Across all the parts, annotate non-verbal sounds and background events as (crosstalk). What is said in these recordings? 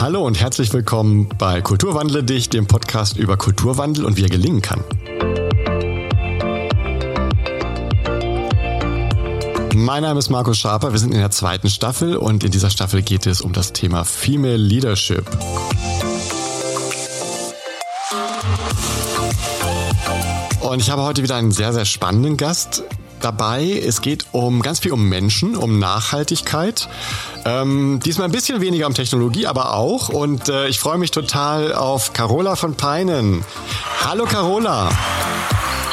Hallo und herzlich willkommen bei Kulturwandle dich, dem Podcast über Kulturwandel und wie er gelingen kann. Mein Name ist Markus Schaper, wir sind in der zweiten Staffel und in dieser Staffel geht es um das Thema Female Leadership. Und ich habe heute wieder einen sehr, sehr spannenden Gast dabei. Es geht um ganz viel um Menschen, um Nachhaltigkeit. Ähm, diesmal ein bisschen weniger um Technologie, aber auch. Und äh, ich freue mich total auf Carola von Peinen. Hallo Carola.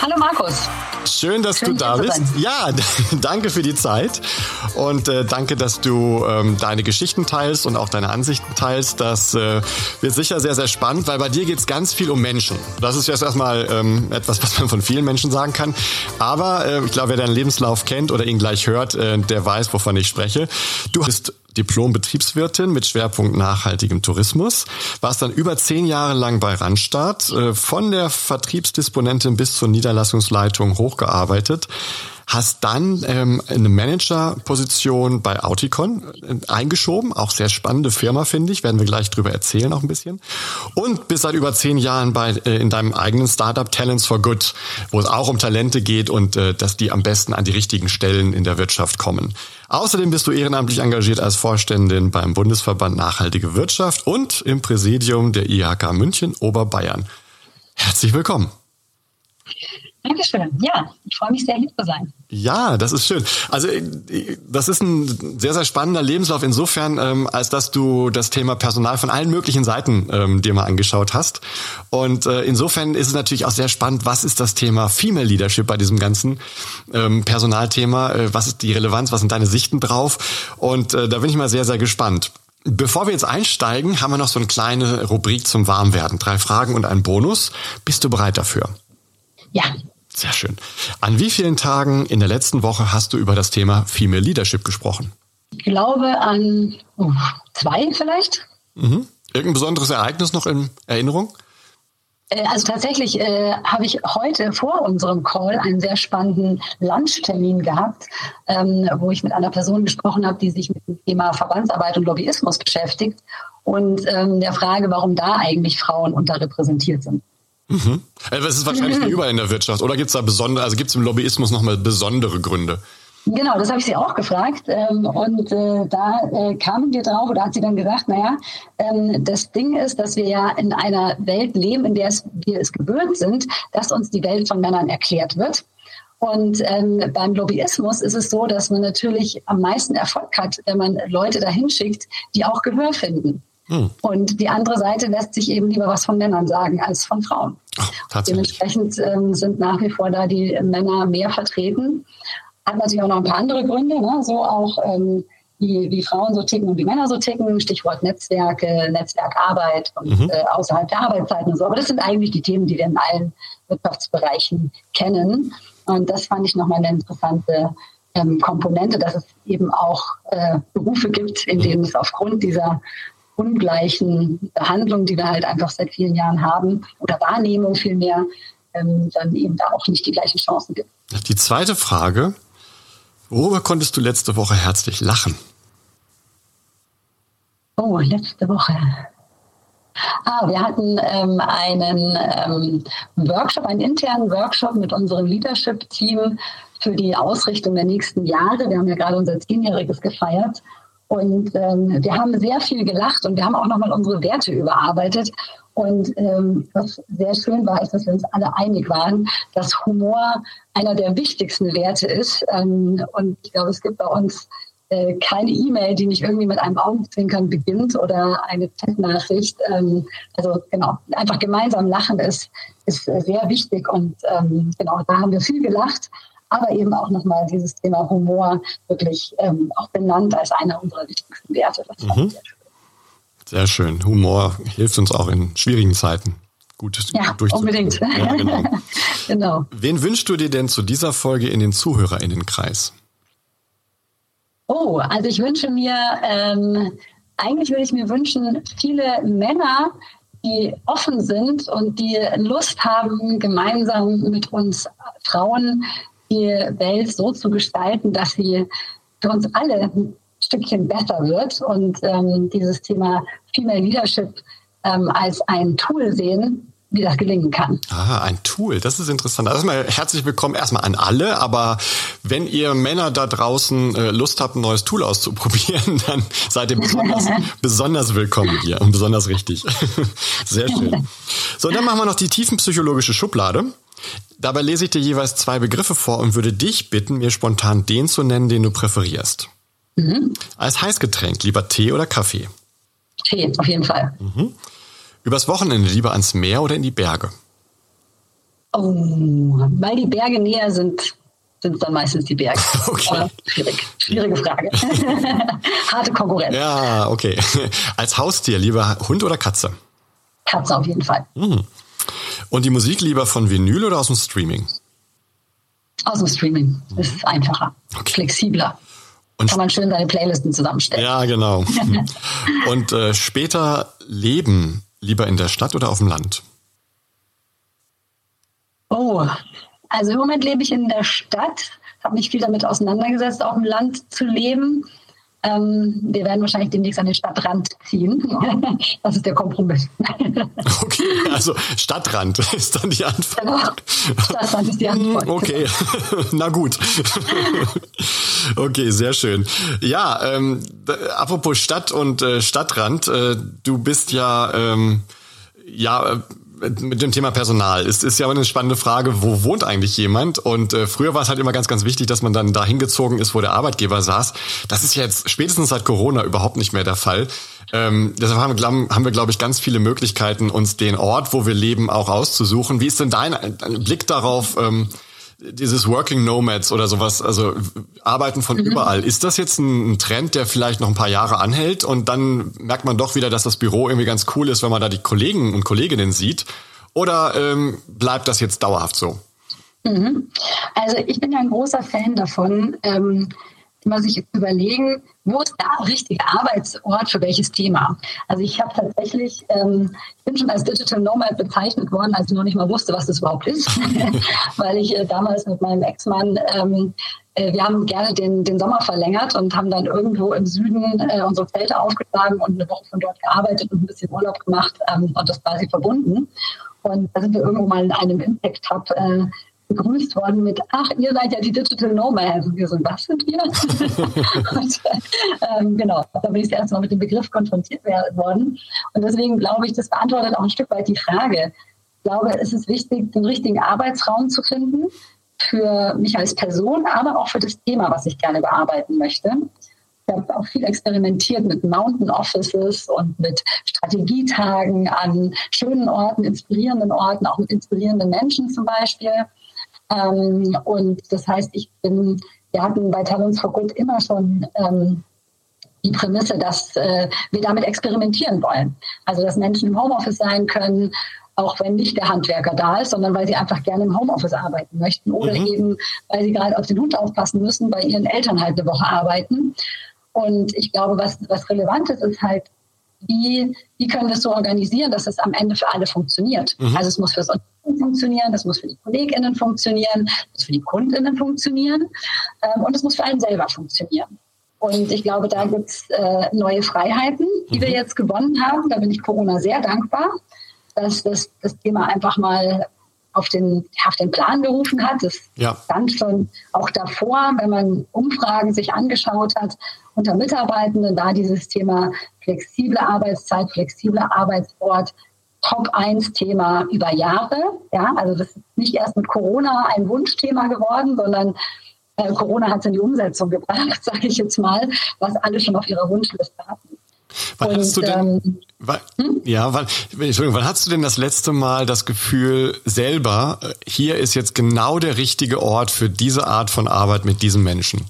Hallo Markus. Schön, dass Schön, du da bist. Ja, (laughs) danke für die Zeit und äh, danke, dass du ähm, deine Geschichten teilst und auch deine Ansichten teilst. Das äh, wird sicher sehr, sehr spannend, weil bei dir geht es ganz viel um Menschen. Das ist jetzt erstmal ähm, etwas, was man von vielen Menschen sagen kann. Aber äh, ich glaube, wer deinen Lebenslauf kennt oder ihn gleich hört, äh, der weiß, wovon ich spreche. Du bist Diplom-Betriebswirtin mit Schwerpunkt nachhaltigem Tourismus, warst dann über zehn Jahre lang bei Randstad, äh, von der Vertriebsdisponentin bis zur Niederlassungsleitung hochgearbeitet hast dann ähm, eine Managerposition bei Auticon äh, eingeschoben, auch sehr spannende Firma finde ich, werden wir gleich drüber erzählen auch ein bisschen. Und bist seit über zehn Jahren bei äh, in deinem eigenen Startup Talents for Good, wo es auch um Talente geht und äh, dass die am besten an die richtigen Stellen in der Wirtschaft kommen. Außerdem bist du ehrenamtlich engagiert als Vorständin beim Bundesverband Nachhaltige Wirtschaft und im Präsidium der IHK München Oberbayern. Herzlich willkommen. Dankeschön. Ja, ich freue mich sehr, hier zu sein. Ja, das ist schön. Also das ist ein sehr, sehr spannender Lebenslauf insofern, ähm, als dass du das Thema Personal von allen möglichen Seiten ähm, dir mal angeschaut hast. Und äh, insofern ist es natürlich auch sehr spannend, was ist das Thema Female Leadership bei diesem ganzen ähm, Personalthema? Äh, was ist die Relevanz? Was sind deine Sichten drauf? Und äh, da bin ich mal sehr, sehr gespannt. Bevor wir jetzt einsteigen, haben wir noch so eine kleine Rubrik zum Warmwerden. Drei Fragen und ein Bonus. Bist du bereit dafür? Ja, sehr schön. An wie vielen Tagen in der letzten Woche hast du über das Thema Female Leadership gesprochen? Ich glaube an oh, zwei vielleicht. Mhm. Irgendein besonderes Ereignis noch in Erinnerung? Äh, also tatsächlich äh, habe ich heute vor unserem Call einen sehr spannenden Lunchtermin gehabt, ähm, wo ich mit einer Person gesprochen habe, die sich mit dem Thema Verbandsarbeit und Lobbyismus beschäftigt und ähm, der Frage, warum da eigentlich Frauen unterrepräsentiert sind. Mhm. Das ist wahrscheinlich wie überall in der Wirtschaft. Oder gibt es da besondere, also gibt es im Lobbyismus nochmal besondere Gründe? Genau, das habe ich sie auch gefragt. Ähm, und äh, da äh, kamen wir drauf, oder hat sie dann gesagt, naja, ähm, das Ding ist, dass wir ja in einer Welt leben, in der es, wir es gewöhnt sind, dass uns die Welt von Männern erklärt wird. Und ähm, beim Lobbyismus ist es so, dass man natürlich am meisten Erfolg hat, wenn man Leute dahin schickt, die auch Gehör finden. Hm. Und die andere Seite lässt sich eben lieber was von Männern sagen als von Frauen. Ach, Dementsprechend ähm, sind nach wie vor da die Männer mehr vertreten. Hat natürlich auch noch ein paar andere Gründe, ne? so auch ähm, wie, wie Frauen so ticken und wie Männer so ticken, Stichwort Netzwerke, Netzwerkarbeit und mhm. äh, außerhalb der Arbeitszeiten und so. Aber das sind eigentlich die Themen, die wir in allen Wirtschaftsbereichen kennen. Und das fand ich nochmal eine interessante ähm, Komponente, dass es eben auch äh, Berufe gibt, in denen es aufgrund dieser ungleichen Behandlung, die wir halt einfach seit vielen Jahren haben, oder Wahrnehmung vielmehr, ähm, dann eben da auch nicht die gleichen Chancen gibt. Die zweite Frage, worüber konntest du letzte Woche herzlich lachen? Oh, letzte Woche. Ah, wir hatten ähm, einen ähm, Workshop, einen internen Workshop mit unserem Leadership-Team für die Ausrichtung der nächsten Jahre. Wir haben ja gerade unser Zehnjähriges gefeiert und ähm, wir haben sehr viel gelacht und wir haben auch nochmal unsere Werte überarbeitet. Und ähm, was sehr schön war, ist, dass wir uns alle einig waren, dass Humor einer der wichtigsten Werte ist. Ähm, und ich glaube, es gibt bei uns äh, keine E-Mail, die nicht irgendwie mit einem Augenzwinkern beginnt oder eine Chat-Nachricht. Ähm, also genau, einfach gemeinsam lachen ist, ist sehr wichtig. Und ähm, genau, da haben wir viel gelacht aber eben auch nochmal dieses Thema Humor wirklich ähm, auch benannt als einer unserer wichtigsten Werte. Mhm. Sehr schön. Humor hilft uns auch in schwierigen Zeiten. Gut, ja, unbedingt. Ja, genau. (laughs) genau. Wen wünschst du dir denn zu dieser Folge in den ZuhörerInnenkreis? Oh, also ich wünsche mir, ähm, eigentlich würde ich mir wünschen, viele Männer, die offen sind und die Lust haben, gemeinsam mit uns Frauen die Welt so zu gestalten, dass sie für uns alle Stückchen besser wird und ähm, dieses Thema Female Leadership ähm, als ein Tool sehen, wie das gelingen kann. Ah, ein Tool, das ist interessant. Also erstmal herzlich willkommen erstmal an alle, aber wenn ihr Männer da draußen äh, Lust habt, ein neues Tool auszuprobieren, (laughs) dann seid ihr besonders, (laughs) besonders willkommen hier und besonders richtig. (laughs) Sehr schön. So, dann machen wir noch die tiefenpsychologische Schublade. Dabei lese ich dir jeweils zwei Begriffe vor und würde dich bitten, mir spontan den zu nennen, den du präferierst. Mhm. Als Heißgetränk, lieber Tee oder Kaffee? Tee, auf jeden Fall. Mhm. Übers Wochenende lieber ans Meer oder in die Berge? Oh, weil die Berge näher sind, sind es dann meistens die Berge. (laughs) Okay. schwierig. Schwierige Frage. (laughs) Harte Konkurrenz. Ja, okay. Als Haustier lieber Hund oder Katze? Katze auf jeden Fall. Mhm. Und die Musik lieber von Vinyl oder aus dem Streaming? Aus dem Streaming. Das ist einfacher, okay. flexibler. Und Kann man schön seine Playlisten zusammenstellen. Ja, genau. (laughs) Und äh, später leben lieber in der Stadt oder auf dem Land? Oh, also im Moment lebe ich in der Stadt, habe mich viel damit auseinandergesetzt, auf dem Land zu leben. Ähm, wir werden wahrscheinlich demnächst an den Stadtrand ziehen. (laughs) Das ist der Kompromiss. (laughs) Okay, also Stadtrand (laughs) ist dann die Antwort. Genau. Stadtrand ist die Antwort. Okay, na gut. Okay, sehr schön. Ja, ähm, apropos Stadt und äh, Stadtrand, äh, du bist ja ähm, ja äh, mit dem Thema Personal. Es ist ja eine spannende Frage, wo wohnt eigentlich jemand? Und äh, früher war es halt immer ganz, ganz wichtig, dass man dann da hingezogen ist, wo der Arbeitgeber saß. Das ist jetzt spätestens seit Corona überhaupt nicht mehr der Fall. Ähm, deshalb haben wir, haben wir, glaube ich, ganz viele Möglichkeiten, uns den Ort, wo wir leben, auch auszusuchen. Wie ist denn dein, dein Blick darauf, ähm, dieses Working Nomads oder sowas, also Arbeiten von mhm. überall. Ist das jetzt ein Trend, der vielleicht noch ein paar Jahre anhält und dann merkt man doch wieder, dass das Büro irgendwie ganz cool ist, wenn man da die Kollegen und Kolleginnen sieht? Oder ähm, bleibt das jetzt dauerhaft so? Mhm. Also ich bin ja ein großer Fan davon, ähm, immer sich überlegen, wo ist der richtige Arbeitsort für welches Thema. Also ich habe tatsächlich, ähm, ich bin schon als Digital Nomad bezeichnet worden, als ich noch nicht mal wusste, was das überhaupt ist, (laughs) weil ich äh, damals mit meinem Ex-Mann ähm, äh, wir haben gerne den, den Sommer verlängert und haben dann irgendwo im Süden äh, unsere Zelte aufgeschlagen und eine Woche von dort gearbeitet und ein bisschen Urlaub gemacht ähm, und das quasi verbunden. Und da sind wir irgendwo mal in einem Impact Hub äh, begrüßt worden mit, ach, ihr seid ja die Digital Nomads. Und wir so, was sind wir? (laughs) und, ähm, genau, da bin ich das erste Mal mit dem Begriff konfrontiert worden. Und deswegen glaube ich, das beantwortet auch ein Stück weit die Frage. Ich glaube, es ist wichtig, den richtigen Arbeitsraum zu finden für mich als Person, aber auch für das Thema, was ich gerne bearbeiten möchte. Ich habe auch viel experimentiert mit Mountain Offices und mit Strategietagen an schönen Orten, inspirierenden Orten, auch mit inspirierenden Menschen zum Beispiel. Ähm, und das heißt, ich bin, wir hatten bei Talents for Good immer schon ähm, die Prämisse, dass äh, wir damit experimentieren wollen. Also, dass Menschen im Homeoffice sein können, auch wenn nicht der Handwerker da ist, sondern weil sie einfach gerne im Homeoffice arbeiten möchten oder mhm. eben, weil sie gerade auf den Hund aufpassen müssen, bei ihren Eltern halt eine Woche arbeiten. Und ich glaube, was, was relevant ist, ist halt, wie, wie können wir es so organisieren, dass es am Ende für alle funktioniert. Mhm. Also es muss für das Unternehmen funktionieren, das muss für die KollegInnen funktionieren, das muss für die KundInnen funktionieren ähm, und es muss für einen selber funktionieren. Und ich glaube, da gibt es äh, neue Freiheiten, die mhm. wir jetzt gewonnen haben. Da bin ich Corona sehr dankbar, dass das, das Thema einfach mal auf den, auf den Plan gerufen hat. Das ja. stand schon auch davor, wenn man Umfragen sich angeschaut hat. Unter Mitarbeitenden war dieses Thema flexible Arbeitszeit, flexibler Arbeitsort Top 1 Thema über Jahre. Ja, also das ist nicht erst mit Corona ein Wunschthema geworden, sondern äh, Corona hat es in die Umsetzung gebracht, (laughs) sage ich jetzt mal, was alle schon auf ihrer Wunschliste hatten. Wann und, hast du denn, ähm, wann, hm? ja, wann, Entschuldigung, wann hast du denn das letzte Mal das Gefühl selber, äh, hier ist jetzt genau der richtige Ort für diese Art von Arbeit mit diesen Menschen?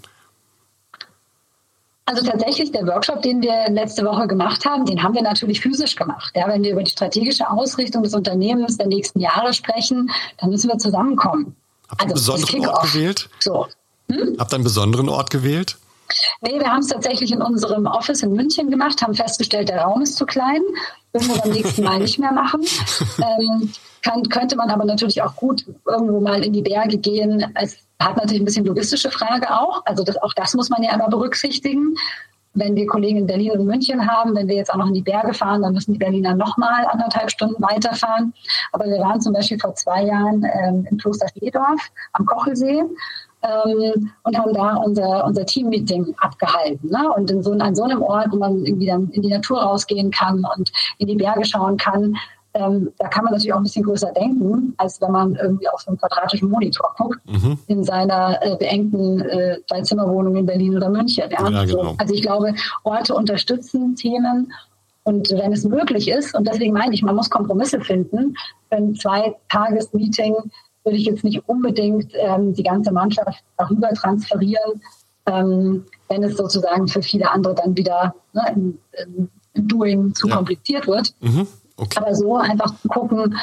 Also tatsächlich der Workshop, den wir letzte Woche gemacht haben, den haben wir natürlich physisch gemacht. Ja, wenn wir über die strategische Ausrichtung des Unternehmens der nächsten Jahre sprechen, dann müssen wir zusammenkommen. Habt ihr also, einen besonderen Ort gewählt? So. Hm? Habt ihr einen besonderen Ort gewählt? Nee, wir haben es tatsächlich in unserem Office in München gemacht, haben festgestellt, der Raum ist zu klein. Würden wir beim nächsten Mal nicht mehr machen. (laughs) Ähm, kann, könnte man aber natürlich auch gut irgendwo mal in die Berge gehen. Es hat natürlich ein bisschen logistische Frage auch. Also das, auch das muss man ja immer berücksichtigen. wenn wir Kollegen in Berlin und München haben, wenn wir jetzt auch noch in die Berge fahren, dann müssen die Berliner nochmal anderthalb Stunden weiterfahren. Aber wir waren zum Beispiel vor zwei Jahren ähm, im Kloster Schledorf am Kochelsee ähm, und haben da unser, unser Team-Meeting abgehalten. Ne? Und in so, an so einem Ort, wo man irgendwie dann in die Natur rausgehen kann und in die Berge schauen kann, ähm, da kann man natürlich auch ein bisschen größer denken, als wenn man irgendwie auf so einen quadratischen Monitor guckt, mhm. in seiner äh, beengten äh, Zwei-Zimmer-Wohnung in Berlin oder München. Ja? Ja, genau. Also ich glaube, Orte unterstützen Themen und wenn es möglich ist, und deswegen meine ich, man muss Kompromisse finden, ein Zwei-Tages-Meeting würde ich jetzt nicht unbedingt ähm, die ganze Mannschaft darüber transferieren, ähm, wenn es sozusagen für viele andere dann wieder ne, im, im, Doing zu ja. kompliziert wird. Mhm. Okay. Aber so einfach zu gucken,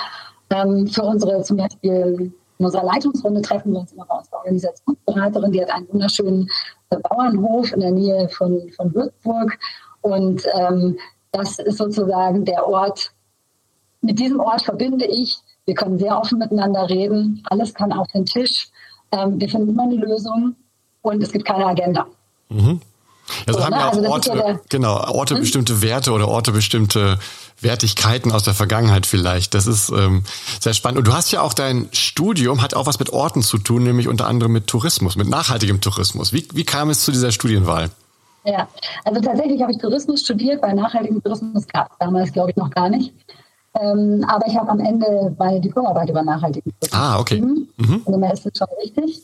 ähm, für unsere zum Beispiel in unserer Leitungsrunde treffen wir uns immer bei unserer Organisationsberaterin, die hat einen wunderschönen äh, Bauernhof in der Nähe von, von Würzburg. Und ähm, das ist sozusagen der Ort, mit diesem Ort verbinde ich wir können sehr offen miteinander reden. Alles kann auf den Tisch. Ähm, wir finden immer eine Lösung und es gibt keine Agenda. Mhm. Also so, haben ne? ja auch also Orte, ja genau, Orte hm? bestimmte Werte oder Orte bestimmte Wertigkeiten aus der Vergangenheit vielleicht. Das ist ähm, sehr spannend. Und du hast ja auch dein Studium, hat auch was mit Orten zu tun, nämlich unter anderem mit Tourismus, mit nachhaltigem Tourismus. Wie, wie kam es zu dieser Studienwahl? Ja, also tatsächlich habe ich Tourismus studiert, weil nachhaltigen Tourismus gab es damals, glaube ich, noch gar nicht. Ähm, aber ich habe am Ende meine Diplomarbeit über Nachhaltigkeit Ah, okay. Mhm. Also mir ist es schon richtig.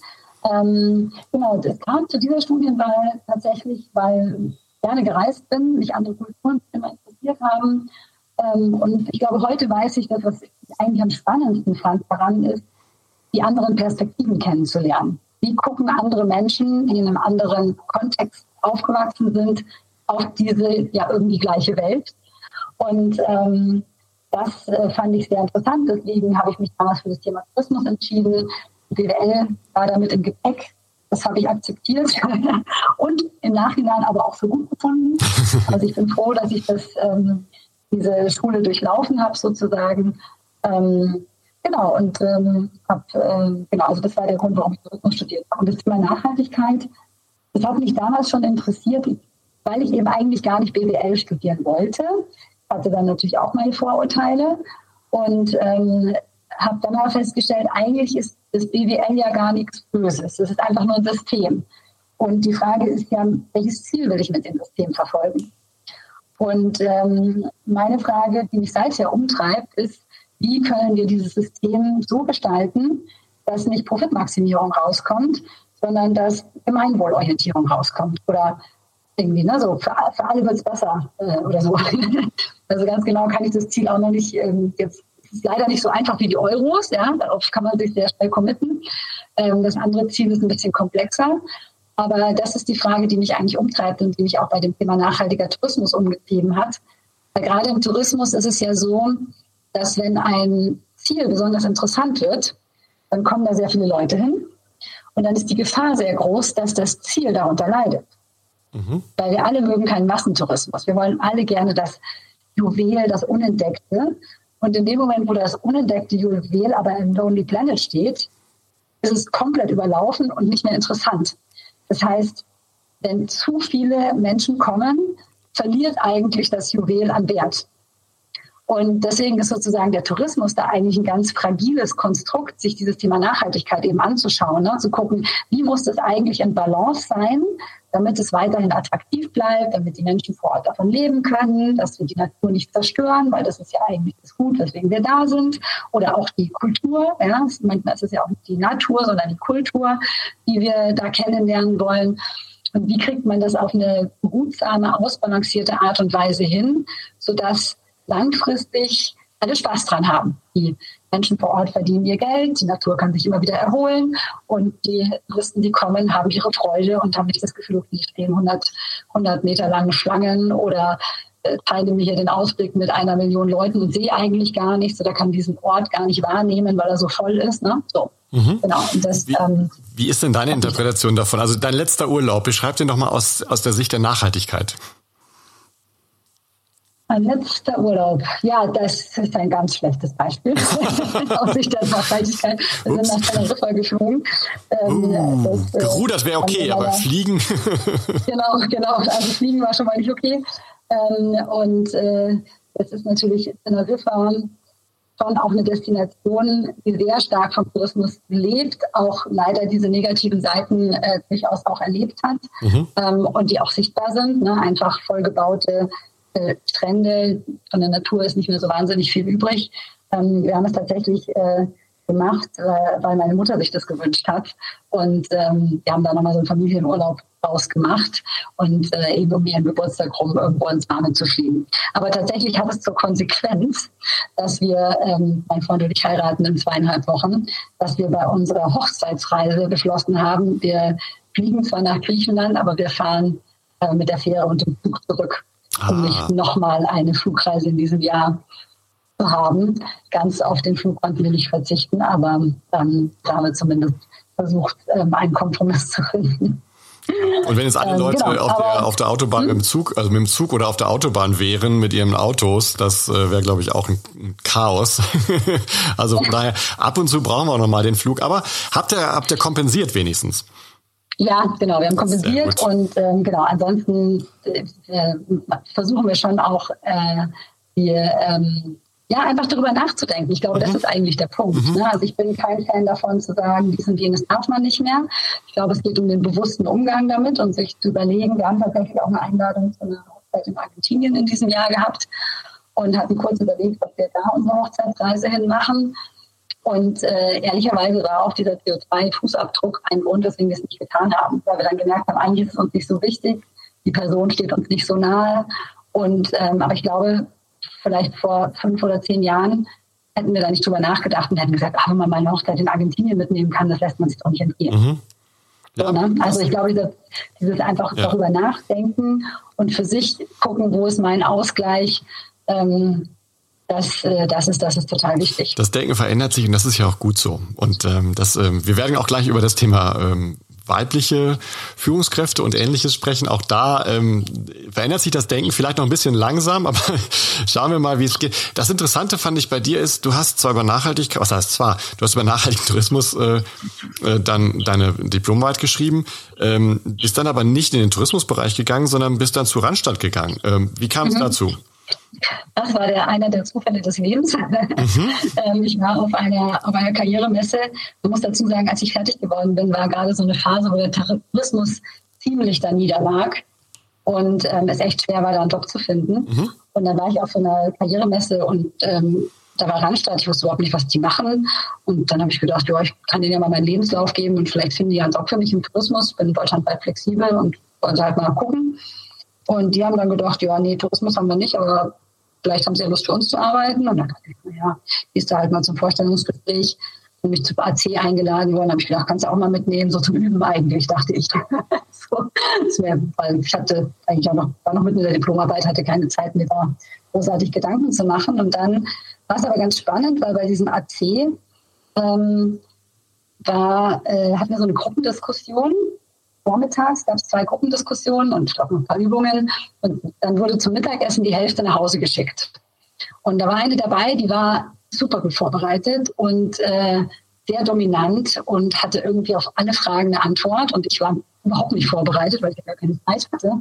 Ähm, genau, es kam zu dieser Studienwahl tatsächlich, weil ich gerne gereist bin, mich andere Kulturen immer interessiert haben. Ähm, und ich glaube, heute weiß ich, dass was ich eigentlich am spannendsten fand daran ist, die anderen Perspektiven kennenzulernen. Wie gucken andere Menschen, die in einem anderen Kontext aufgewachsen sind, auf diese ja irgendwie gleiche Welt? Und ähm, das äh, fand ich sehr interessant. Deswegen habe ich mich damals für das Thema Tourismus entschieden. BWL war damit im Gepäck. Das habe ich akzeptiert (laughs) und im Nachhinein aber auch so gut gefunden. (laughs) Also ich bin froh, dass ich das, ähm, diese Schule durchlaufen habe sozusagen. Ähm, genau, und ähm, hab, äh, genau, also das war der Grund, warum ich Tourismus studiert habe. Und das Thema Nachhaltigkeit, das hat mich damals schon interessiert, weil ich eben eigentlich gar nicht BWL studieren wollte hatte dann natürlich auch meine Vorurteile und ähm, habe dann mal festgestellt, eigentlich ist das BWL ja gar nichts Böses. Es ist einfach nur ein System. Und die Frage ist ja, welches Ziel will ich mit dem System verfolgen? Und ähm, meine Frage, die mich seither umtreibt, ist, wie können wir dieses System so gestalten, dass nicht Profitmaximierung rauskommt, sondern dass Gemeinwohlorientierung rauskommt oder irgendwie, ne, so für, für alle wird es besser äh, oder so. (laughs) also ganz genau kann ich das Ziel auch noch nicht ähm, jetzt. Es ist leider nicht so einfach wie die Euros, ja, darauf kann man sich sehr schnell committen. Ähm, das andere Ziel ist ein bisschen komplexer. Aber das ist die Frage, die mich eigentlich umtreibt und die mich auch bei dem Thema nachhaltiger Tourismus umgetrieben hat. Weil gerade im Tourismus ist es ja so, dass wenn ein Ziel besonders interessant wird, dann kommen da sehr viele Leute hin. Und dann ist die Gefahr sehr groß, dass das Ziel darunter leidet. Mhm. Weil wir alle mögen keinen Massentourismus. Wir wollen alle gerne das Juwel, das Unentdeckte. Und in dem Moment, wo das unentdeckte Juwel aber im Lonely Planet steht, ist es komplett überlaufen und nicht mehr interessant. Das heißt, wenn zu viele Menschen kommen, verliert eigentlich das Juwel an Wert. Und deswegen ist sozusagen der Tourismus da eigentlich ein ganz fragiles Konstrukt, sich dieses Thema Nachhaltigkeit eben anzuschauen, ne? zu gucken, wie muss das eigentlich in Balance sein, damit es weiterhin attraktiv bleibt, damit die Menschen vor Ort davon leben können, dass wir die Natur nicht zerstören, weil das ist ja eigentlich das Gut, weswegen wir da sind. Oder auch die Kultur, ja, manchmal ist es ja auch nicht die Natur, sondern die Kultur, die wir da kennenlernen wollen. Und wie kriegt man das auf eine behutsame, ausbalancierte Art und Weise hin, sodass langfristig alle Spaß dran haben. Die Menschen vor Ort verdienen ihr Geld, die Natur kann sich immer wieder erholen und die Touristen, die kommen, haben ihre Freude und haben nicht das Gefühl, die stehen 100, 100 Meter langen Schlangen oder äh, teile mir hier den Ausblick mit einer Million Leuten und sehe eigentlich gar nichts oder kann diesen Ort gar nicht wahrnehmen, weil er so voll ist. Ne? So. Mhm. Genau. Das, wie, ähm, wie, ist denn deine Interpretation davon? Also dein letzter Urlaub, beschreib den doch mal aus, aus der Sicht der Nachhaltigkeit. Mein letzter Urlaub. Ja, das ist ein ganz schlechtes Beispiel (laughs) aus Sicht der Nachhaltigkeit. Wir sind nach Teneriffa geflogen. Ähm, uh, das, gerudert wäre okay, aber fliegen. (laughs) genau, genau. Also fliegen war schon mal nicht okay. Ähm, und äh, jetzt ist natürlich Teneriffa schon auch eine Destination, die sehr stark vom Tourismus lebt, auch leider diese negativen Seiten äh, durchaus auch erlebt hat mhm. ähm, und die auch sichtbar sind. Ne? Einfach vollgebaute Strände, von der Natur ist nicht mehr so wahnsinnig viel übrig. Ähm, wir haben es tatsächlich äh, gemacht, äh, weil meine Mutter sich das gewünscht hat. Und ähm, wir haben da nochmal so einen Familienurlaub rausgemacht und äh, eben um ihren Geburtstag rum irgendwo ins Warme zu fliegen. Aber tatsächlich hat es zur Konsequenz, dass wir, ähm, mein Freund und ich heiraten in zweieinhalb Wochen, dass wir bei unserer Hochzeitsreise beschlossen haben, wir fliegen zwar nach Griechenland, aber wir fahren äh, mit der Fähre und dem Zug zurück um nicht ah. nochmal eine Flugreise in diesem Jahr zu haben. Ganz auf den Flug konnten wir nicht verzichten, aber da haben wir zumindest versucht, ähm, einen Kompromiss zu finden. Und wenn jetzt alle ähm, Leute genau, auf, der, auf der Autobahn mit dem Zug, also mit dem Zug oder auf der Autobahn wären mit ihren Autos, das äh, wäre, glaube ich, auch ein, Chaos. (laughs) also von daher, ab und zu brauchen wir auch nochmal den Flug. Aber habt ihr, habt ihr kompensiert wenigstens? Ja, genau, wir haben kompensiert und ähm, genau, ansonsten äh, versuchen wir schon auch äh, die, ähm, ja, einfach darüber nachzudenken. Ich glaube, mhm. das ist eigentlich der Punkt. Mhm. Ne? Also ich bin kein Fan davon zu sagen, dies und jenes darf man nicht mehr. Ich glaube, es geht um den bewussten Umgang damit und sich zu überlegen. Wir haben tatsächlich auch eine Einladung zu einer Hochzeit in Argentinien in diesem Jahr gehabt und hatten kurz überlegt, ob wir da unsere Hochzeitsreise hin machen. Und äh, ehrlicherweise war auch dieser CO2-Fußabdruck ein Grund, weswegen wir es nicht getan haben, weil wir dann gemerkt haben, eigentlich ist es uns nicht so wichtig, die Person steht uns nicht so nahe. Und ähm, aber ich glaube, vielleicht vor fünf oder zehn Jahren hätten wir da nicht drüber nachgedacht und hätten gesagt, ach, wenn man mal eine Hochzeit in Argentinien mitnehmen kann, das lässt man sich doch nicht entgehen. Mhm. Ja. So, ne? Also ich glaube, dieses, dieses einfach ja. darüber nachdenken und für sich gucken, wo ist mein Ausgleich, ähm, das, äh, das, ist, das ist total wichtig. Das Denken verändert sich und das ist ja auch gut so. Und ähm, das, ähm, wir werden auch gleich über das Thema ähm, weibliche Führungskräfte und ähnliches sprechen. Auch da ähm, verändert sich das Denken vielleicht noch ein bisschen langsam, (laughs) aber schauen wir mal, wie es geht. Das Interessante fand ich bei dir ist, du hast zwar über Nachhaltigkeit, was heißt zwar, du hast über nachhaltigen Tourismus äh, äh, dann deine Diplomarbeit geschrieben, ähm, bist dann aber nicht in den Tourismusbereich gegangen, sondern bist dann zu Randstadt gegangen. Ähm, wie kam es mhm. dazu? Das war der, einer der Zufälle des Lebens. Mhm. (laughs) Ähm, ich war auf einer, auf einer Karrieremesse. Man muss dazu sagen, als ich fertig geworden bin, war gerade so eine Phase, wo der Tourismus ziemlich da niederlag und ähm, es echt schwer war, da einen Job zu finden. Mhm. Und dann war ich auf so einer Karrieremesse und ähm, da war Randstadt, ich wusste überhaupt nicht, was die machen. Und dann habe ich gedacht, ja, ich kann denen ja mal meinen Lebenslauf geben und vielleicht finden die ja einen Job für mich im Tourismus. Ich bin deutschlandweit flexibel und wollte halt mal gucken. Und die haben dann gedacht, ja, nee, Tourismus haben wir nicht, aber vielleicht haben sie ja Lust für uns zu arbeiten. Und dann dachte ich, naja, ist da halt mal zum Vorstellungsgespräch und mich zum AC eingeladen worden, habe ich gedacht, kannst du auch mal mitnehmen, so zum Üben eigentlich, dachte ich. (laughs) so, wär, weil ich hatte eigentlich auch noch, war noch mitten in der Diplomarbeit, hatte keine Zeit, mir da großartig Gedanken zu machen. Und dann war es aber ganz spannend, weil bei diesem AC ähm, war, äh, hatten wir so eine Gruppendiskussion vormittags gab es zwei Gruppendiskussionen und ich glaube noch ein paar Übungen. Und dann wurde zum Mittagessen die Hälfte nach Hause geschickt. Und da war eine dabei, die war super gut vorbereitet und äh, sehr dominant und hatte irgendwie auf alle Fragen eine Antwort. Und ich war überhaupt nicht vorbereitet, weil ich gar keine Zeit hatte.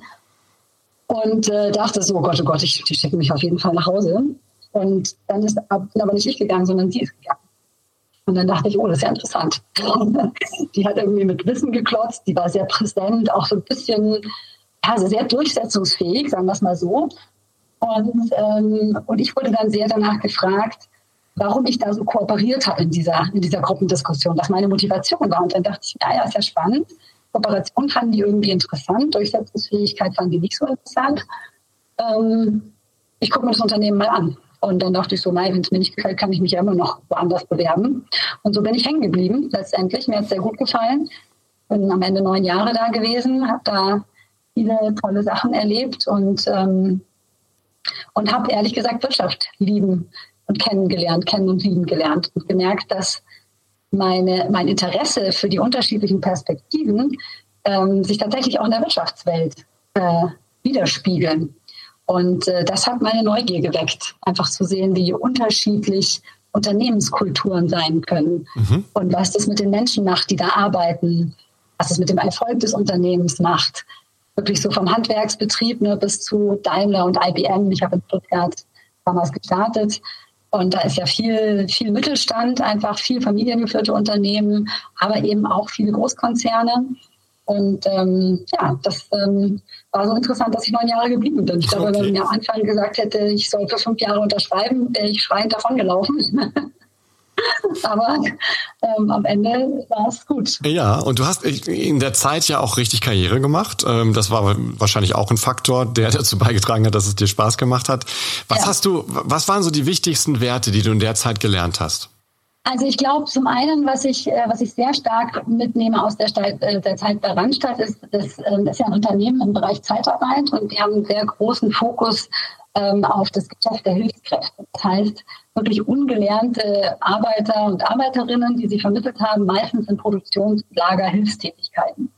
Und äh, dachte so, oh Gott, oh Gott, ich, die schicken mich auf jeden Fall nach Hause. Und dann ist aber nicht ich gegangen, sondern sie ist gegangen. Und dann dachte ich, oh, das ist ja interessant. (laughs) die hat irgendwie mit Wissen geklotzt, die war sehr präsent, auch so ein bisschen, ja, sehr durchsetzungsfähig, sagen wir es mal so. Und, ähm, und ich wurde dann sehr danach gefragt, warum ich da so kooperiert habe in dieser, in dieser Gruppendiskussion, was meine Motivation war. Und dann dachte ich, ja, ja, ist ja spannend. Kooperation fanden die irgendwie interessant, Durchsetzungsfähigkeit fanden die nicht so interessant. Ähm, ich gucke mir das Unternehmen mal an. Und dann dachte ich so, nein, wenn es mir nicht gefällt, kann ich mich ja immer noch woanders bewerben. Und so bin ich hängen geblieben letztendlich. Mir hat es sehr gut gefallen. Bin am Ende neun Jahre da gewesen, habe da viele tolle Sachen erlebt und, ähm, und habe ehrlich gesagt Wirtschaft lieben und kennengelernt, kennen und lieben gelernt und gemerkt, dass meine, mein Interesse für die unterschiedlichen Perspektiven ähm, sich tatsächlich auch in der Wirtschaftswelt äh, widerspiegeln. Und äh, das hat meine Neugier geweckt, einfach zu sehen, wie unterschiedlich Unternehmenskulturen sein können mhm. und was das mit den Menschen macht, die da arbeiten, was es mit dem Erfolg des Unternehmens macht. Wirklich so vom Handwerksbetrieb ne, bis zu Daimler und IBM. Ich habe in Stuttgart damals gestartet. Und da ist ja viel, viel Mittelstand, einfach viel familiengeführte Unternehmen, aber eben auch viele Großkonzerne. Und ähm, ja, das ähm, war so interessant, dass ich neun Jahre geblieben bin. Ich glaube, okay. wenn man mir am Anfang gesagt hätte, ich soll für fünf Jahre unterschreiben, wäre ich schreiend davongelaufen. (laughs) Aber ähm, am Ende war es gut. Ja, und du hast in der Zeit ja auch richtig Karriere gemacht. Ähm, das war wahrscheinlich auch ein Faktor, der (laughs) dazu beigetragen hat, dass es dir Spaß gemacht hat. Was ja. hast du, was waren so die wichtigsten Werte, die du in der Zeit gelernt hast? Also ich glaube, zum einen, was ich, äh, was ich sehr stark mitnehme aus der, Zeit, äh, der Zeit bei Randstadt, ist, das, ähm, ist ja ein Unternehmen im Bereich Zeitarbeit und wir haben einen sehr großen Fokus ähm, auf das Geschäft der Hilfskräfte. Das heißt, wirklich ungelernte Arbeiter und Arbeiterinnen, die sie vermittelt haben, meistens in Produktionslager Hilfstätigkeiten.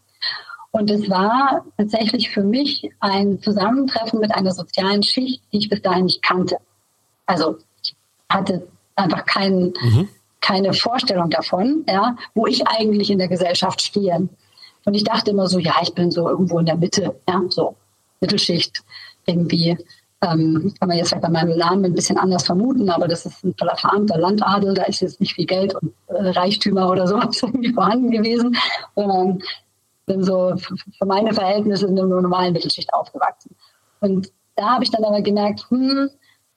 Und es war tatsächlich für mich ein Zusammentreffen mit einer sozialen Schicht, die ich bis dahin nicht kannte. Also ich hatte einfach keinen, mhm keine Vorstellung davon, ja, wo ich eigentlich in der Gesellschaft stehe. Und ich dachte immer so, ja, ich bin so irgendwo in der Mitte, ja, so Mittelschicht irgendwie. Ähm, kann man jetzt vielleicht bei meinem Namen ein bisschen anders vermuten, aber das ist ein verarmter Landadel, da ist jetzt nicht viel Geld und äh, Reichtümer oder sowas (laughs) irgendwie vorhanden gewesen, sondern bin so für meine Verhältnisse in einer normalen Mittelschicht aufgewachsen. Und da habe ich dann aber gemerkt, hm,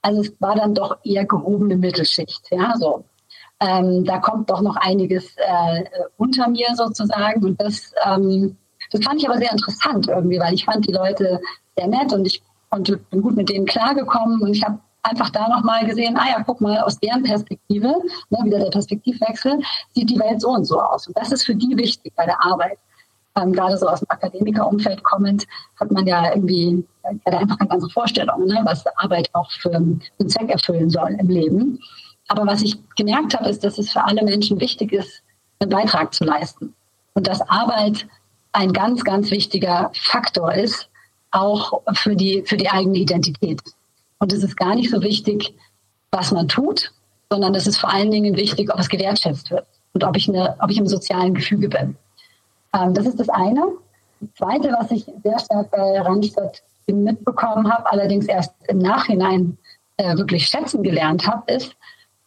also es war dann doch eher gehobene Mittelschicht, ja, so ähm, da kommt doch noch einiges äh, unter mir sozusagen. Und das, ähm, das fand ich aber sehr interessant irgendwie, weil ich fand die Leute sehr nett und ich konnte, bin gut mit denen klargekommen und ich habe einfach da nochmal gesehen, ah ja, guck mal, aus deren Perspektive, ne, wieder der Perspektivwechsel, sieht die Welt so und so aus. Und das ist für die wichtig bei der Arbeit. Ähm, gerade so aus dem Akademikerumfeld kommend, hat man ja irgendwie ja, einfach ganz andere Vorstellungen, ne, was Arbeit auch für einen Zweck erfüllen soll im Leben. Aber was ich gemerkt habe, ist, dass es für alle Menschen wichtig ist, einen Beitrag zu leisten. Und dass Arbeit ein ganz, ganz wichtiger Faktor ist, auch für die, für die eigene Identität. Und es ist gar nicht so wichtig, was man tut, sondern es ist vor allen Dingen wichtig, ob es gewertschätzt wird und ob ich, eine, ob ich im sozialen Gefüge bin. Ähm, das ist das eine. Das Zweite, was ich sehr stark bei Randstadt mitbekommen habe, allerdings erst im Nachhinein äh, wirklich schätzen gelernt habe, ist,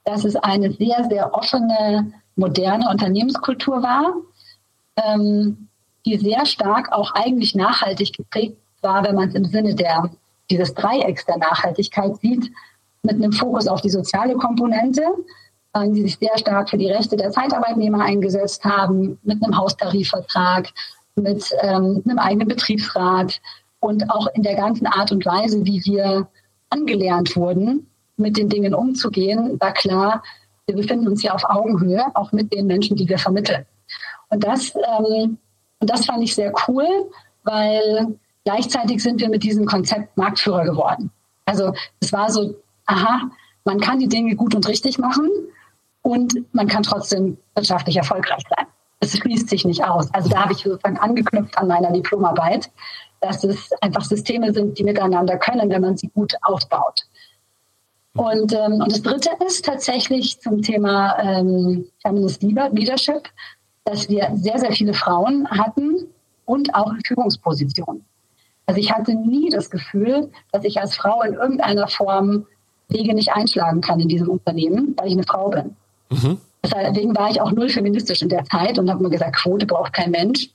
dass es eine sehr, sehr offene, moderne Unternehmenskultur war, ähm, die sehr stark auch eigentlich nachhaltig geprägt war, wenn man es im Sinne der, dieses Dreiecks der Nachhaltigkeit sieht, mit einem Fokus auf die soziale Komponente, äh, die sich sehr stark für die Rechte der Zeitarbeitnehmer eingesetzt haben, mit einem Haustarifvertrag, mit ähm, einem eigenen Betriebsrat und auch in der ganzen Art und Weise, wie wir angelernt wurden, mit den Dingen umzugehen, war klar, wir befinden uns ja auf Augenhöhe, auch mit den Menschen, die wir vermitteln. Und das, ähm, und das fand ich sehr cool, weil gleichzeitig sind wir mit diesem Konzept Marktführer geworden. Also es war so, aha, man kann die Dinge gut und richtig machen und man kann trotzdem wirtschaftlich erfolgreich sein. Es schließt sich nicht aus. Also da habe ich sozusagen angeknüpft an meiner Diplomarbeit, dass es einfach Systeme sind, die miteinander können, wenn man sie gut aufbaut. Und, ähm, und das Dritte ist tatsächlich zum Thema ähm, Feminist Leadership, dass wir sehr, sehr viele Frauen hatten und auch in Führungspositionen. Also ich hatte nie das Gefühl, dass ich als Frau in irgendeiner Form Wege nicht einschlagen kann in diesem Unternehmen, weil ich eine Frau bin. Mhm. Deswegen war ich auch null feministisch in der Zeit und habe mir gesagt, Quote braucht kein Mensch.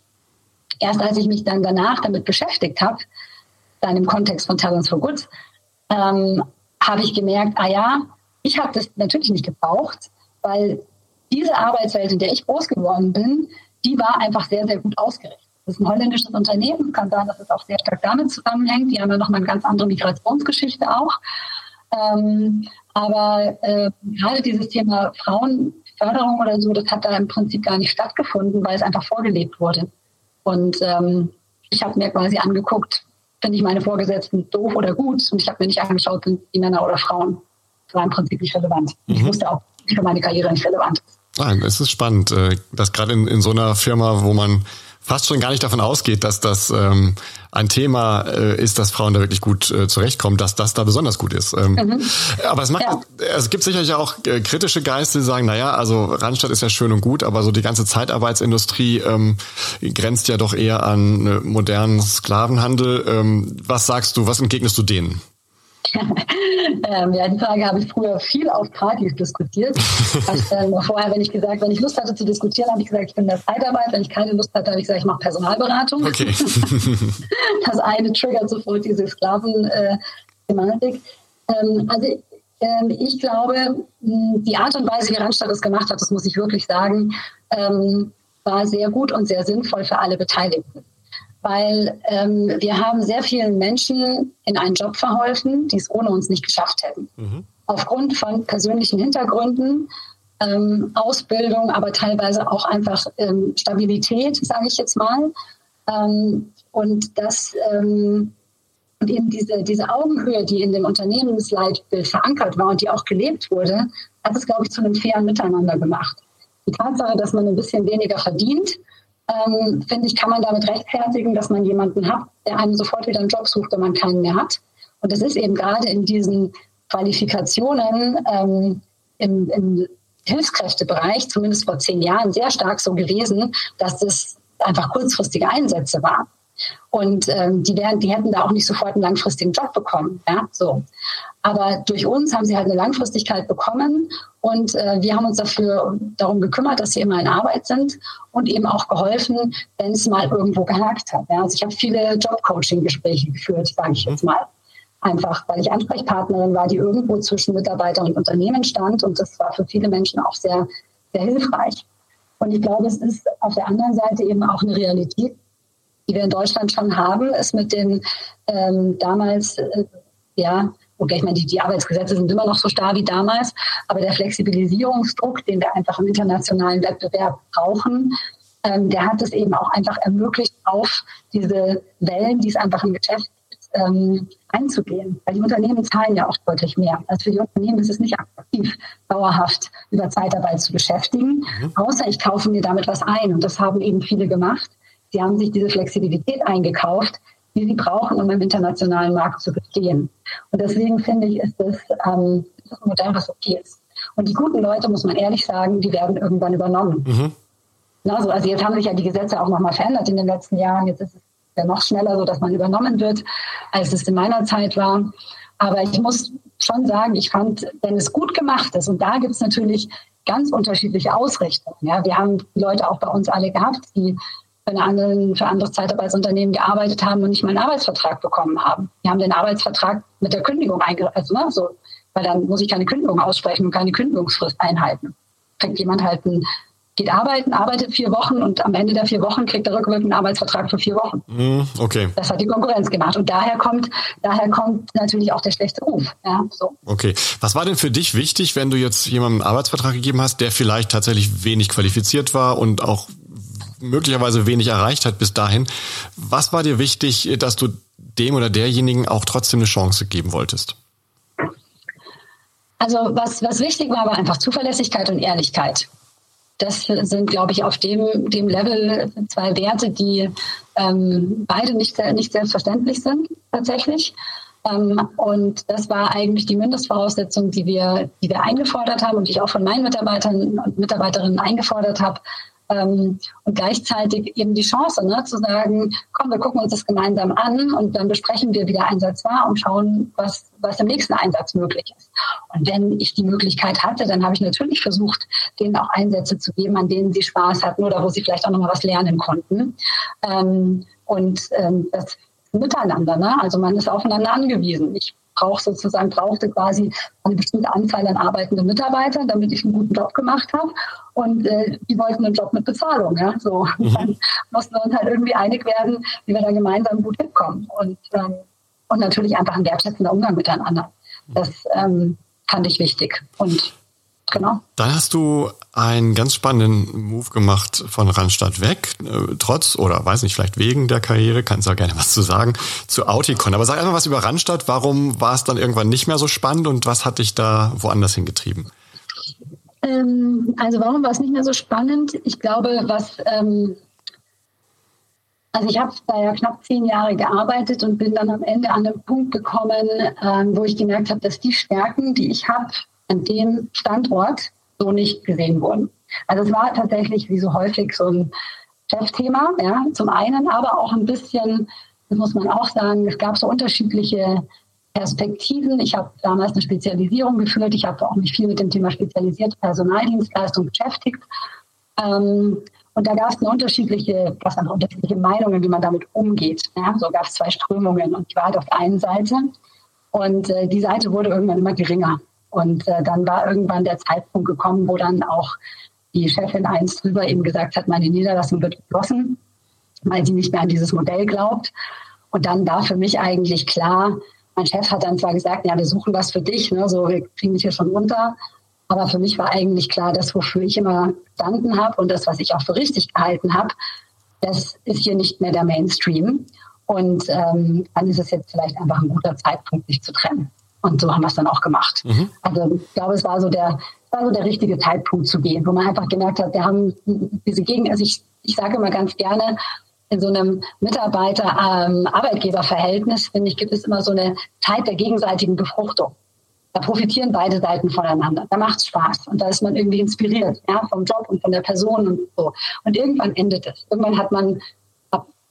Erst als ich mich dann danach damit beschäftigt habe, dann im Kontext von Talents for Good, ähm, habe ich gemerkt, ah ja, ich habe das natürlich nicht gebraucht, weil diese Arbeitswelt, in der ich groß geworden bin, die war einfach sehr, sehr gut ausgerichtet. Das ist ein holländisches Unternehmen, kann sein, dass es auch sehr stark damit zusammenhängt. Die haben ja nochmal eine ganz andere Migrationsgeschichte auch. Ähm, aber äh, gerade dieses Thema Frauenförderung oder so, das hat da im Prinzip gar nicht stattgefunden, weil es einfach vorgelebt wurde. Und ähm, ich habe mir quasi angeguckt, finde ich meine Vorgesetzten doof oder gut. Und ich habe mir nicht angeschaut, sind die Männer oder Frauen. Das war im Prinzip nicht relevant. Mhm. Ich wusste auch, für meine Karriere nicht relevant ist. Nein, es ist spannend, äh, dass gerade in, in so einer Firma, wo man fast schon gar nicht davon ausgeht, dass das ähm, ein Thema äh, ist, dass Frauen da wirklich gut äh, zurechtkommen, dass das da besonders gut ist. Ähm, mhm. Aber es macht, ja. es gibt sicherlich auch äh, kritische Geister, die sagen, naja, also Randstadt ist ja schön und gut, aber so die ganze Zeitarbeitsindustrie ähm, grenzt ja doch eher an äh, modernen Sklavenhandel. Ähm, was sagst du, was entgegnest du denen? (laughs) ähm, ja, die Frage habe ich früher viel auf Partys diskutiert. also, (laughs) ähm, vorher, wenn ich gesagt, wenn ich Lust hatte zu diskutieren, habe ich gesagt, ich bin in der Zeitarbeit. Wenn ich keine Lust hatte, habe ich gesagt, ich mache Personalberatung. Okay. (laughs) das eine triggert sofort diese Sklaven-Thematik. Äh, ähm, also ähm, ich glaube, die Art und Weise, wie Randstadt das gemacht hat, das muss ich wirklich sagen, ähm, war sehr gut und sehr sinnvoll für alle Beteiligten weil ähm, wir haben sehr vielen Menschen in einen Job verholfen, die es ohne uns nicht geschafft hätten. Mhm. Aufgrund von persönlichen Hintergründen, ähm, Ausbildung, aber teilweise auch einfach ähm, Stabilität, sage ich jetzt mal. Ähm, und das ähm, und eben diese, diese Augenhöhe, die in dem Unternehmensleitbild verankert war und die auch gelebt wurde, hat es, glaube ich, zu einem fairen Miteinander gemacht. Die Tatsache, dass man ein bisschen weniger verdient, ähm, finde ich, kann man damit rechtfertigen, dass man jemanden hat, der einem sofort wieder einen Job sucht, wenn man keinen mehr hat. Und das ist eben gerade in diesen Qualifikationen ähm, im, im Hilfskräftebereich, zumindest vor zehn Jahren, sehr stark so gewesen, dass das einfach kurzfristige Einsätze waren. Und ähm, die, werden, die hätten da auch nicht sofort einen langfristigen Job bekommen. Ja? So. Aber durch uns haben sie halt eine Langfristigkeit bekommen und äh, wir haben uns dafür darum gekümmert, dass sie immer in Arbeit sind und eben auch geholfen, wenn es mal irgendwo gehakt hat. Ja? Also ich habe viele Job-Coaching-Gespräche geführt, sage ich jetzt mal. Einfach, weil ich Ansprechpartnerin war, die irgendwo zwischen Mitarbeiter und Unternehmen stand und das war für viele Menschen auch sehr, sehr hilfreich. Und ich glaube, es ist auf der anderen Seite eben auch eine Realität, die wir in Deutschland schon haben, ist mit den ähm, damals, äh, ja, okay, ich meine, die, die Arbeitsgesetze sind immer noch so starr wie damals, aber der Flexibilisierungsdruck, den wir einfach im internationalen Wettbewerb brauchen, ähm, der hat es eben auch einfach ermöglicht, auf diese Wellen, die es einfach im Geschäft gibt, ähm, einzugehen. Weil die Unternehmen zahlen ja auch deutlich mehr. Also für die Unternehmen ist es nicht attraktiv, dauerhaft über Zeitarbeit zu beschäftigen, mhm. außer ich kaufe mir damit was ein. Und das haben eben viele gemacht. Sie haben sich diese Flexibilität eingekauft, die sie brauchen, um im internationalen Markt zu bestehen. Und deswegen finde ich, ist das, ähm, das ein Modell, was okay ist. Und die guten Leute, muss man ehrlich sagen, die werden irgendwann übernommen. Mhm. Also, also jetzt haben sich ja die Gesetze auch nochmal verändert in den letzten Jahren. Jetzt ist es ja noch schneller so, dass man übernommen wird, als es in meiner Zeit war. Aber ich muss schon sagen, ich fand, wenn es gut gemacht ist, und da gibt es natürlich ganz unterschiedliche Ausrichtungen. Ja, wir haben die Leute auch bei uns alle gehabt, die für, anderen, für andere Zeitarbeitsunternehmen gearbeitet haben und nicht mal einen Arbeitsvertrag bekommen haben. Die haben den Arbeitsvertrag mit der Kündigung eingereicht, also, ne, so, weil dann muss ich keine Kündigung aussprechen und keine Kündigungsfrist einhalten. Kriegt jemand halt einen, geht arbeiten, arbeitet vier Wochen und am Ende der vier Wochen kriegt er rückwirkend einen Arbeitsvertrag für vier Wochen. Mm, okay. Das hat die Konkurrenz gemacht und daher kommt, daher kommt natürlich auch der schlechte Ruf. Ja, so. Okay. Was war denn für dich wichtig, wenn du jetzt jemandem einen Arbeitsvertrag gegeben hast, der vielleicht tatsächlich wenig qualifiziert war und auch möglicherweise wenig erreicht hat bis dahin. Was war dir wichtig, dass du dem oder derjenigen auch trotzdem eine Chance geben wolltest? Also was, was wichtig war, war einfach Zuverlässigkeit und Ehrlichkeit. Das sind, glaube ich, auf dem, dem Level zwei Werte, die ähm, beide nicht, nicht selbstverständlich sind, tatsächlich. Ähm, und das war eigentlich die Mindestvoraussetzung, die wir, die wir eingefordert haben und die ich auch von meinen Mitarbeitern und Mitarbeiterinnen eingefordert habe, ähm, und gleichzeitig eben die Chance ne, zu sagen, komm, wir gucken uns das gemeinsam an und dann besprechen wir, wie der Einsatz war und schauen, was, was im nächsten Einsatz möglich ist. Und wenn ich die Möglichkeit hatte, dann habe ich natürlich versucht, denen auch Einsätze zu geben, an denen sie Spaß hatten oder wo sie vielleicht auch nochmal was lernen konnten. Ähm, und ähm, das Miteinander, ne? also man ist aufeinander angewiesen. Ich brauche sozusagen, brauchte quasi eine bestimmte Anzahl an arbeitenden Mitarbeitern, damit ich einen guten Job gemacht habe. Und äh, die wollten einen Job mit Bezahlung. Ja? So. Mhm. Dann mussten wir uns halt irgendwie einig werden, wie wir da gemeinsam gut hinkommen. Und, ähm, und natürlich einfach ein wertschätzender Umgang miteinander. Das ähm, fand ich wichtig. Und genau. Dann hast du einen ganz spannenden Move gemacht von Randstadt weg, äh, trotz oder weiß nicht, vielleicht wegen der Karriere, kannst du auch gerne was zu sagen, zu Auticon. Aber sag einfach was über Randstadt. Warum war es dann irgendwann nicht mehr so spannend und was hat dich da woanders hingetrieben? Ähm, also warum war es nicht mehr so spannend? Ich glaube, was, ähm, Also ich habe da ja knapp zehn Jahre gearbeitet und bin dann am Ende an den Punkt gekommen, ähm, wo ich gemerkt habe, dass die Stärken, die ich habe, an dem Standort so nicht gesehen wurden. Also es war tatsächlich wie so häufig so ein Chefthema, ja, zum einen, aber auch ein bisschen, das muss man auch sagen, es gab so unterschiedliche Perspektiven. Ich habe damals eine Spezialisierung geführt. Ich habe auch mich viel mit dem Thema spezialisierte Personaldienstleistung beschäftigt. Ähm, und da gab es unterschiedliche, unterschiedliche Meinungen, wie man damit umgeht. Ja, so gab es zwei Strömungen und ich war halt auf der einen Seite und äh, die Seite wurde irgendwann immer geringer. Und äh, dann war irgendwann der Zeitpunkt gekommen, wo dann auch die Chefin eins drüber eben gesagt hat, meine Niederlassung wird geschlossen, weil sie nicht mehr an dieses Modell glaubt. Und dann war für mich eigentlich klar, mein Chef hat dann zwar gesagt, ja, wir suchen was für dich, ne, so wir kriegen dich hier schon runter. Aber für mich war eigentlich klar, das, wofür ich immer gestanden habe und das, was ich auch für richtig gehalten habe, das ist hier nicht mehr der Mainstream. Und ähm, dann ist es jetzt vielleicht einfach ein guter Zeitpunkt, sich zu trennen. Und so haben wir es dann auch gemacht. Mhm. Also ich glaube, es war so der, war so der richtige Zeitpunkt zu gehen, wo man einfach gemerkt hat, wir haben diese Gegend, also ich, ich sage immer ganz gerne, in so einem Mitarbeiter-Arbeitgeber-Verhältnis, finde ich, gibt es immer so eine Zeit der gegenseitigen Befruchtung. Da profitieren beide Seiten voneinander. Da macht es Spaß und da ist man irgendwie inspiriert, ja, vom Job und von der Person und so. Und irgendwann endet es. Irgendwann hat man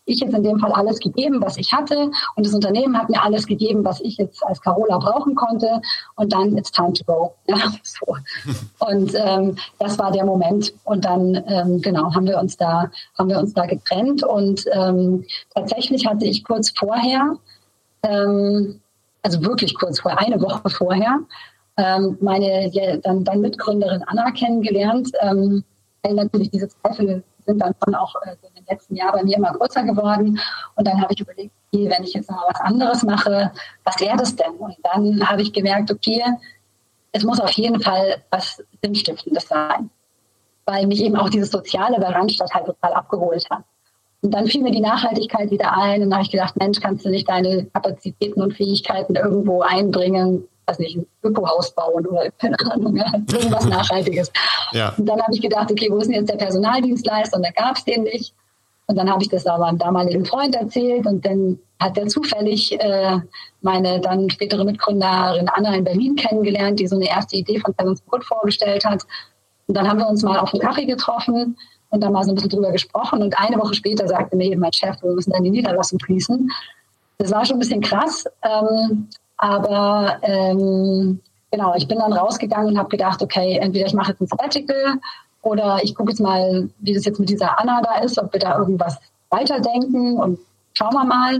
ich jetzt in dem Fall alles gegeben, was ich hatte. Und das Unternehmen hat mir alles gegeben, was ich jetzt als Carola brauchen konnte. Und dann it's time to go. (laughs) Ja, so. Und ähm, das war der Moment. Und dann ähm, genau haben wir uns da haben wir uns da getrennt. Und ähm, tatsächlich hatte ich kurz vorher, ähm, also wirklich kurz vorher, eine Woche vorher, ähm, meine dann, dann Mitgründerin Anna kennengelernt. Weil natürlich diese Zweifel sind dann schon auch äh, in den letzten Jahren bei mir immer größer geworden. Und dann habe ich überlegt, okay, wenn ich jetzt mal was anderes mache, was wäre das denn? Und dann habe ich gemerkt, okay, es muss auf jeden Fall was Sinnstiftendes sein. Weil mich eben auch dieses Soziale bei Randstadt halt total abgeholt hat. Und dann fiel mir die Nachhaltigkeit wieder ein und dann habe ich gedacht, Mensch, kannst du nicht deine Kapazitäten und Fähigkeiten irgendwo einbringen, weiß nicht, ein Ökohaus bauen oder keine Ahnung, irgendwas (laughs) Nachhaltiges. Ja. Und dann habe ich gedacht, okay, wo ist denn jetzt der Personaldienstleister? Und da gab es den nicht. Und dann habe ich das aber einem damaligen Freund erzählt und dann hat er zufällig äh, meine dann spätere Mitgründerin Anna in Berlin kennengelernt, die so eine erste Idee von Good vorgestellt hat. Und dann haben wir uns mal auf einen Kaffee getroffen und dann mal so ein bisschen drüber gesprochen. Und eine Woche später sagte mir eben mein Chef, wir müssen dann die Niederlassung schließen. Das war schon ein bisschen krass. Ähm, aber ähm, genau, ich bin dann rausgegangen und habe gedacht, okay, entweder ich mache jetzt ein Sabbatical oder ich gucke jetzt mal, wie das jetzt mit dieser Anna da ist, ob wir da irgendwas weiterdenken und schauen wir mal.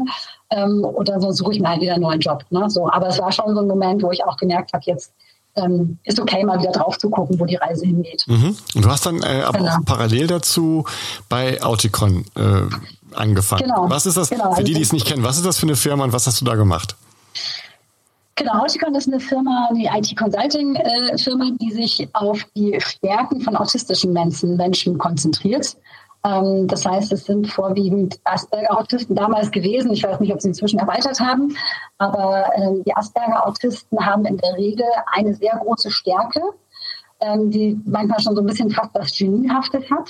Ähm, oder sonst suche ich mir halt wieder einen neuen Job. Ne? So, aber es war schon so ein Moment, wo ich auch gemerkt habe, jetzt ähm, ist okay, mal wieder drauf zu gucken, wo die Reise hingeht. Mhm. Und du hast dann äh, aber genau. auch parallel dazu bei Auticon äh, angefangen. Genau. Was ist das, genau. für die, die es nicht kennen, was ist das für eine Firma und was hast du da gemacht? Genau, Auticon ist eine Firma, eine IT-Consulting-Firma, äh, die sich auf die Stärken von autistischen Menschen, Menschen konzentriert. Ähm, das heißt, es sind vorwiegend Asperger-Autisten damals gewesen. Ich weiß nicht, ob sie inzwischen erweitert haben, aber ähm, die Asperger-Autisten haben in der Regel eine sehr große Stärke, ähm, die manchmal schon so ein bisschen fast was Geniehaftes hat.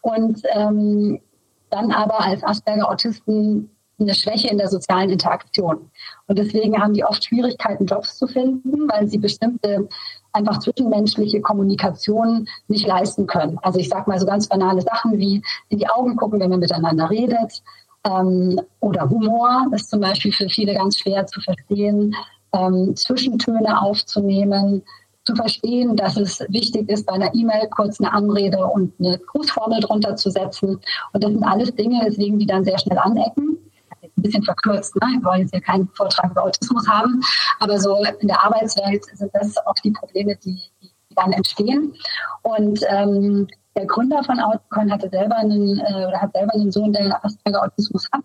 Und dann aber als Asperger-Autisten eine Schwäche in der sozialen Interaktion. Und deswegen haben die oft Schwierigkeiten, Jobs zu finden, weil sie bestimmte einfach zwischenmenschliche Kommunikation nicht leisten können. Also ich sage mal so ganz banale Sachen wie in die Augen gucken, wenn man miteinander redet. Ähm, oder Humor ist zum Beispiel für viele ganz schwer zu verstehen. Ähm, Zwischentöne aufzunehmen, zu verstehen, dass es wichtig ist, bei einer E-Mail kurz eine Anrede und eine Grußformel drunter zu setzen. Und das sind alles Dinge, weswegen die dann sehr schnell anecken ein bisschen verkürzt. Ne? Wir wollen jetzt hier keinen Vortrag über Autismus haben, aber so in der Arbeitswelt sind das oft die Probleme, die, die dann entstehen. Und ähm, der Gründer von Outcon hatte selber einen äh, oder hat selber einen Sohn, der Asperger Autismus hat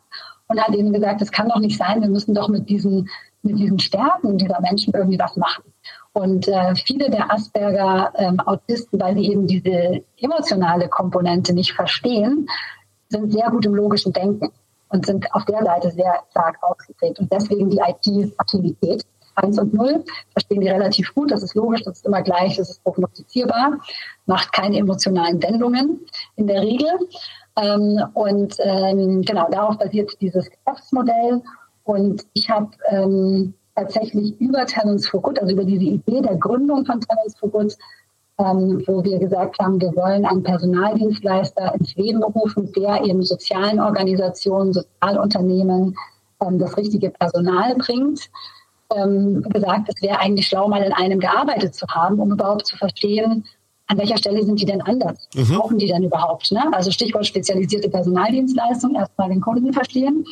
und hat ihnen gesagt, das kann doch nicht sein, wir müssen doch mit diesen mit diesen Stärken dieser Menschen irgendwie was machen. Und äh, viele der Asperger-Autisten, ähm, weil sie eben diese emotionale Komponente nicht verstehen, sind sehr gut im logischen Denken und sind auf der Seite sehr stark ausgeprägt. Und deswegen die IT-Affinität. 1 und 0 verstehen die relativ gut, das ist logisch, das ist immer gleich, das ist prognostizierbar, macht keine emotionalen Wendungen in der Regel. Ähm, und ähm, genau darauf basiert dieses Geschäftsmodell. Und ich habe ähm, tatsächlich über Talents for Good, also über diese Idee der Gründung von Talents for Good, ähm, wo wir gesagt haben, wir wollen einen Personaldienstleister ins Leben rufen, der eben sozialen Organisationen, Sozialunternehmen ähm, das richtige Personal bringt. Ähm, gesagt, es wäre eigentlich schlau, mal in einem gearbeitet zu haben, um überhaupt zu verstehen, an welcher Stelle sind die denn anders? Mhm. Brauchen die denn überhaupt? Ne? Also Stichwort spezialisierte Personaldienstleistung, erstmal den Kunden verstehen.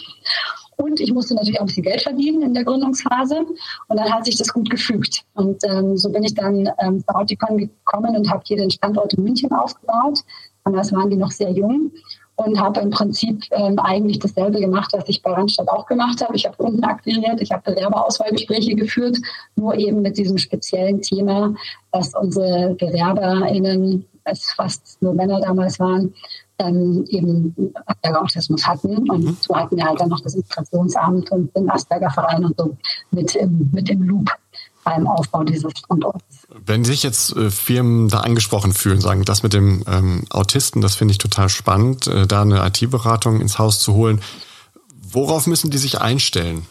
Und ich musste natürlich auch ein bisschen Geld verdienen in der Gründungsphase. Und dann hat sich das gut gefügt. Und ähm, so bin ich dann ähm, zur Auticon gekommen und habe hier den Standort in München aufgebaut. Damals waren die noch sehr jung und habe im Prinzip ähm, eigentlich dasselbe gemacht, was ich bei Randstadt auch gemacht habe. Ich habe Kunden akquiriert, ich habe Bewerberauswahlgespräche geführt, nur eben mit diesem speziellen Thema, dass unsere BewerberInnen, es fast nur Männer damals waren, ähm, eben Asperger-Autismus hatten. Und mhm. so hatten wir halt dann noch das Integrationsamt und den Asperger-Verein und so mit im, mit im Loop beim Aufbau dieses Standorts. Wenn sich jetzt äh, Firmen da angesprochen fühlen, sagen, das mit dem ähm, Autisten, das finde ich total spannend, äh, da eine IT-Beratung ins Haus zu holen. Worauf müssen die sich einstellen?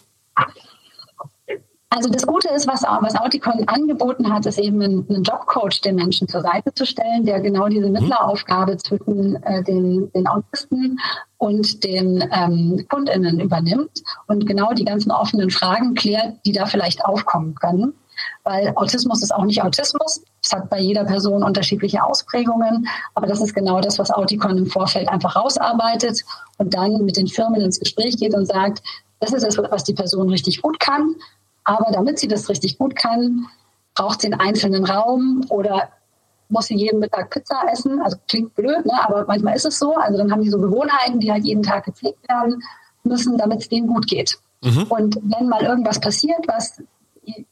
Also das Gute ist, was, was Auticon angeboten hat, ist eben einen, einen Jobcoach den Menschen zur Seite zu stellen, der genau diese mhm. Mittleraufgabe zwischen äh, den, den Autisten und den ähm, KundInnen übernimmt und genau die ganzen offenen Fragen klärt, die da vielleicht aufkommen können. Weil Autismus ist auch nicht Autismus. Es hat bei jeder Person unterschiedliche Ausprägungen. Aber das ist genau das, was Auticon im Vorfeld einfach rausarbeitet und dann mit den Firmen ins Gespräch geht und sagt, das ist es, was die Person richtig gut kann. Aber damit sie das richtig gut kann, braucht sie einen einzelnen Raum oder muss sie jeden Mittag Pizza essen. Also klingt blöd, ne? aber manchmal ist es so. Also dann haben die so Gewohnheiten, die halt jeden Tag gepflegt werden müssen, damit es denen gut geht. Mhm. Und wenn mal irgendwas passiert, was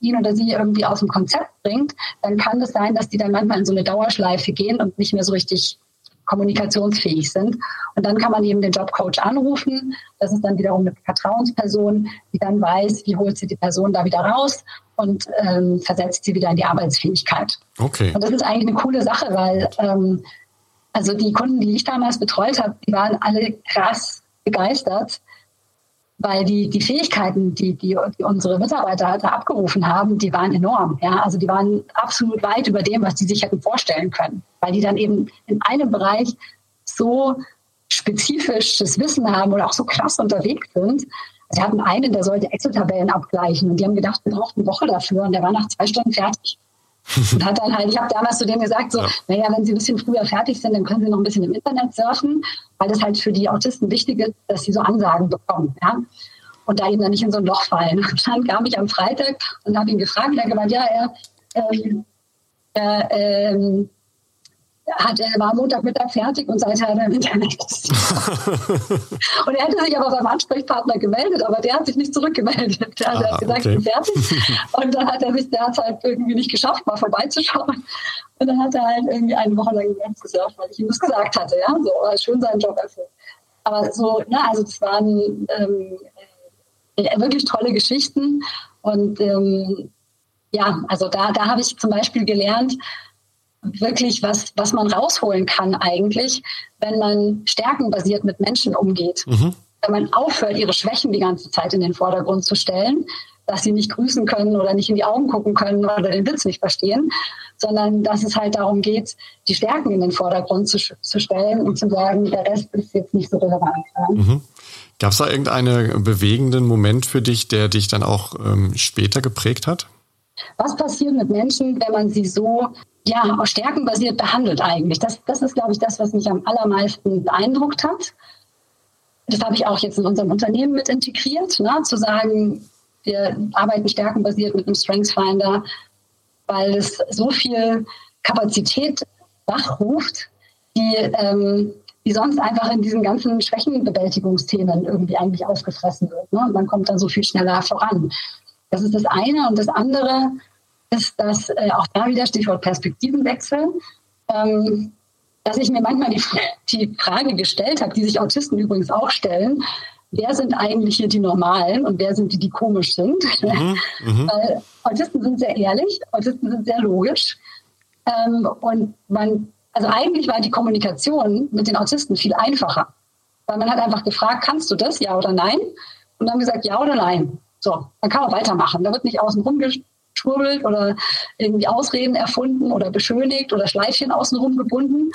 ihn oder sie irgendwie aus dem Konzept bringt, dann kann es das sein, dass die dann manchmal in so eine Dauerschleife gehen und nicht mehr so richtig kommunikationsfähig sind. Und dann kann man eben den Jobcoach anrufen. Das ist dann wiederum eine Vertrauensperson, die dann weiß, wie holt sie die Person da wieder raus und ähm, versetzt sie wieder in die Arbeitsfähigkeit. Okay. Und das ist eigentlich eine coole Sache, weil ähm, also die Kunden, die ich damals betreut habe, die waren alle krass begeistert, weil die, die Fähigkeiten, die, die, die unsere Mitarbeiter da abgerufen haben, die waren enorm. Ja? Also die waren absolut weit über dem, was die sich hätten vorstellen können, weil die dann eben in einem Bereich so spezifisches Wissen haben oder auch so krass unterwegs sind. Sie hatten einen, der sollte Excel-Tabellen abgleichen und die haben gedacht, wir brauchen eine Woche dafür und der war nach zwei Stunden fertig. Und hat dann halt, ich habe damals zu denen gesagt, so, ja. naja, wenn sie ein bisschen früher fertig sind, dann können sie noch ein bisschen im Internet surfen, weil das halt für die Autisten wichtig ist, dass sie so Ansagen bekommen. Ja? Und da eben dann nicht in so ein Loch fallen. Und dann kam ich am Freitag und habe ihn gefragt, er hat gemeint, ja, er, ähm, er ähm, hat, er war Montagmittag fertig und seither hat er im Internet. (laughs) und er hätte sich aber beim Ansprechpartner gemeldet, aber der hat sich nicht zurückgemeldet. Der ah, hat gesagt, okay. ich bin fertig. Und dann hat er sich, der hat es halt irgendwie nicht geschafft, mal vorbeizuschauen. Und dann hat er halt irgendwie eine Woche lang gesurft, weil ich ihm das gesagt hatte, ja, so, schön seinen Job erfüllt. Aber so, ne, also das waren ähm, äh, wirklich tolle Geschichten und ähm, ja, also da, da habe ich zum Beispiel gelernt, wirklich, was, was man rausholen kann eigentlich, wenn man stärkenbasiert mit Menschen umgeht. Mhm. Wenn man aufhört, ihre Schwächen die ganze Zeit in den Vordergrund zu stellen, dass sie nicht grüßen können oder nicht in die Augen gucken können oder den Witz nicht verstehen, sondern dass es halt darum geht, die Stärken in den Vordergrund zu, zu stellen und zu sagen, der Rest ist jetzt nicht so relevant. Mhm. Gab es da irgendeinen bewegenden Moment für dich, der dich dann auch ähm, später geprägt hat? Was passiert mit Menschen, wenn man sie so ja, stärkenbasiert behandelt eigentlich? Das, das ist, glaube ich, das, was mich am allermeisten beeindruckt hat. Das habe ich auch jetzt in unserem Unternehmen mit integriert, ne? zu sagen, wir arbeiten stärkenbasiert mit einem Strengths Finder, weil es so viel Kapazität wachruft, die, ähm, die sonst einfach in diesen ganzen Schwächenbewältigungsthemen irgendwie eigentlich aufgefressen wird. Ne? Und man kommt dann so viel schneller voran. Das ist das eine. Und das andere ist, dass äh, auch da wieder Stichwort Perspektivenwechsel, ähm, dass ich mir manchmal die, die Frage gestellt habe, die sich Autisten übrigens auch stellen, wer sind eigentlich hier die Normalen und wer sind die, die komisch sind? Mhm, (laughs) mhm. Weil Autisten sind sehr ehrlich, Autisten sind sehr logisch. Ähm, und man Also eigentlich war die Kommunikation mit den Autisten viel einfacher. Weil man hat einfach gefragt, kannst du das, ja oder nein? Und dann gesagt, ja oder nein. So, dann kann man weitermachen. Da wird nicht außen rum geschwurbelt oder irgendwie Ausreden erfunden oder beschönigt oder Schleifchen außenrum gebunden,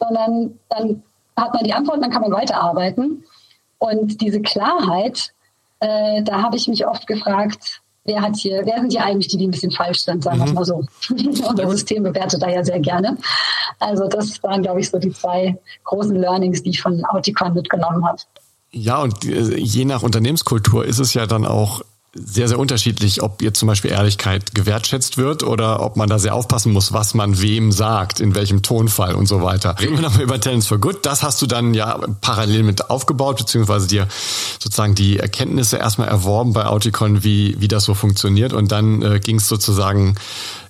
sondern dann hat man die Antwort, dann kann man weiterarbeiten. Und diese Klarheit, äh, da habe ich mich oft gefragt, wer hat hier, wer sind hier eigentlich die, die ein bisschen falsch sind, sagen wir mhm. mal so. (laughs) Unser System bewertet da ja sehr gerne. Also das waren, glaube ich, so die zwei großen Learnings, die ich von Auticon mitgenommen habe. Ja, und äh, je nach Unternehmenskultur ist es ja dann auch sehr, sehr unterschiedlich, ob ihr zum Beispiel Ehrlichkeit gewertschätzt wird oder ob man da sehr aufpassen muss, was man wem sagt, in welchem Tonfall und so weiter. Reden wir nochmal über Talents for Good. Das hast du dann ja parallel mit aufgebaut, beziehungsweise dir sozusagen die Erkenntnisse erstmal erworben bei Auticon, wie, wie das so funktioniert. Und dann äh, ging es sozusagen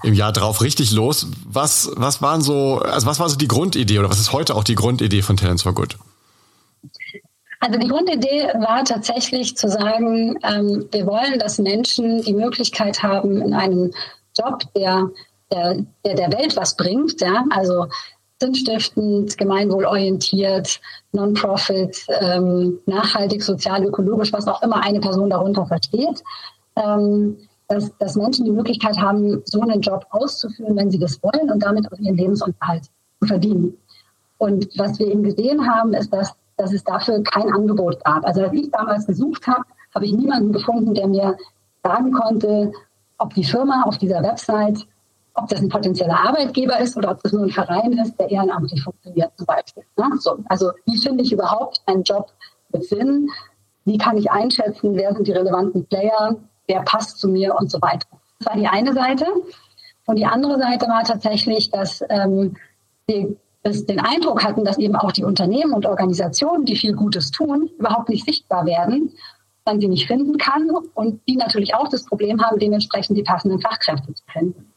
im Jahr drauf richtig los. Was, was waren so, also was war so die Grundidee oder was ist heute auch die Grundidee von Talents for Good? Also die Grundidee war tatsächlich zu sagen, ähm, wir wollen, dass Menschen die Möglichkeit haben, in einem Job, der der, der, der Welt was bringt, ja, also sinnstiftend, gemeinwohlorientiert, Non-Profit, ähm, nachhaltig, sozial, ökologisch, was auch immer eine Person darunter versteht, ähm, dass, dass Menschen die Möglichkeit haben, so einen Job auszuführen, wenn sie das wollen und damit auch ihren Lebensunterhalt zu verdienen. Und was wir eben gesehen haben, ist, dass dass es dafür kein Angebot gab. Also als ich damals gesucht habe, habe ich niemanden gefunden, der mir sagen konnte, ob die Firma auf dieser Website, ob das ein potenzieller Arbeitgeber ist oder ob das nur ein Verein ist, der ehrenamtlich funktioniert zum Beispiel. Ne? So, also wie finde ich überhaupt einen Job mit Sinn? Wie kann ich einschätzen, wer sind die relevanten Player, wer passt zu mir und so weiter. Das war die eine Seite. Und die andere Seite war tatsächlich, dass ähm, wir es den Eindruck hatten, dass eben auch die Unternehmen und Organisationen, die viel Gutes tun, überhaupt nicht sichtbar werden, man sie nicht finden kann und die natürlich auch das Problem haben, dementsprechend die passenden Fachkräfte zu finden.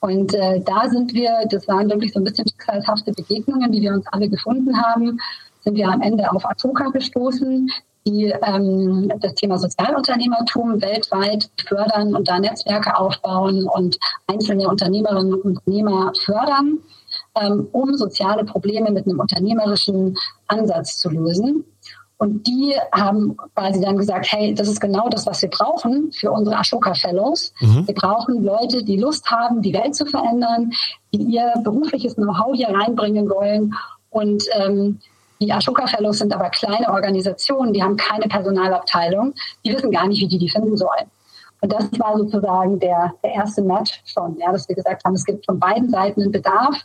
Und äh, da sind wir, das waren wirklich so ein bisschen schicksalhafte Begegnungen, die wir uns alle gefunden haben, sind wir am Ende auf Atoka gestoßen, die ähm, das Thema Sozialunternehmertum weltweit fördern und da Netzwerke aufbauen und einzelne Unternehmerinnen und Unternehmer fördern ähm, um soziale Probleme mit einem unternehmerischen Ansatz zu lösen. Und die haben quasi dann gesagt, hey, das ist genau das, was wir brauchen für unsere Ashoka Fellows. Mhm. Wir brauchen Leute, die Lust haben, die Welt zu verändern, die ihr berufliches Know-how hier reinbringen wollen. Und ähm, die Ashoka Fellows sind aber kleine Organisationen, die haben keine Personalabteilung, die wissen gar nicht, wie die die finden sollen. Und das war sozusagen der, der erste Match schon, ja, dass wir gesagt haben, es gibt von beiden Seiten einen Bedarf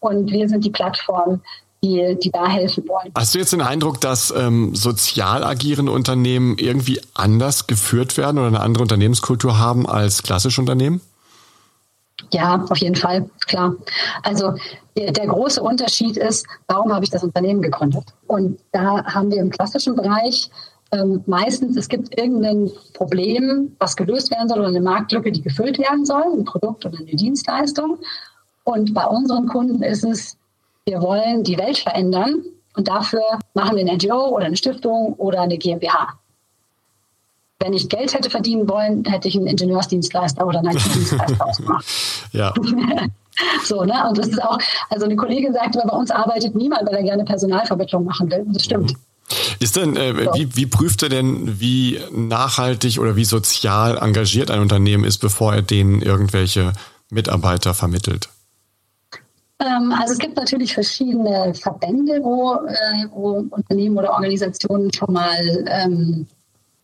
und wir sind die Plattform, die, die da helfen wollen. Hast du jetzt den Eindruck, dass ähm, sozial agierende Unternehmen irgendwie anders geführt werden oder eine andere Unternehmenskultur haben als klassische Unternehmen? Ja, auf jeden Fall, klar. Also der, der, große Unterschied ist, warum habe ich das Unternehmen gegründet? Und da haben wir im klassischen Bereich ähm, meistens, es gibt irgendein Problem, was gelöst werden soll oder eine Marktlücke, die gefüllt werden soll, ein Produkt oder eine Dienstleistung. Und bei unseren Kunden ist es, wir wollen die Welt verändern und dafür machen wir eine NGO oder eine Stiftung oder eine GmbH. Wenn ich Geld hätte verdienen wollen, hätte ich einen Ingenieursdienstleister oder einen IT-Dienstleister (laughs) ausgemacht. Ja. (laughs) so, ne? Und das ist auch, also eine Kollegin sagte, bei uns arbeitet niemand, weil er gerne Personalvermittlung machen will. Das stimmt. Mhm. Ist denn, äh, so. wie, wie prüft er denn, wie nachhaltig oder wie sozial engagiert ein Unternehmen ist, bevor er denen irgendwelche Mitarbeiter vermittelt? Ähm, also es gibt natürlich verschiedene Verbände, wo, äh, wo Unternehmen oder Organisationen schon mal ähm,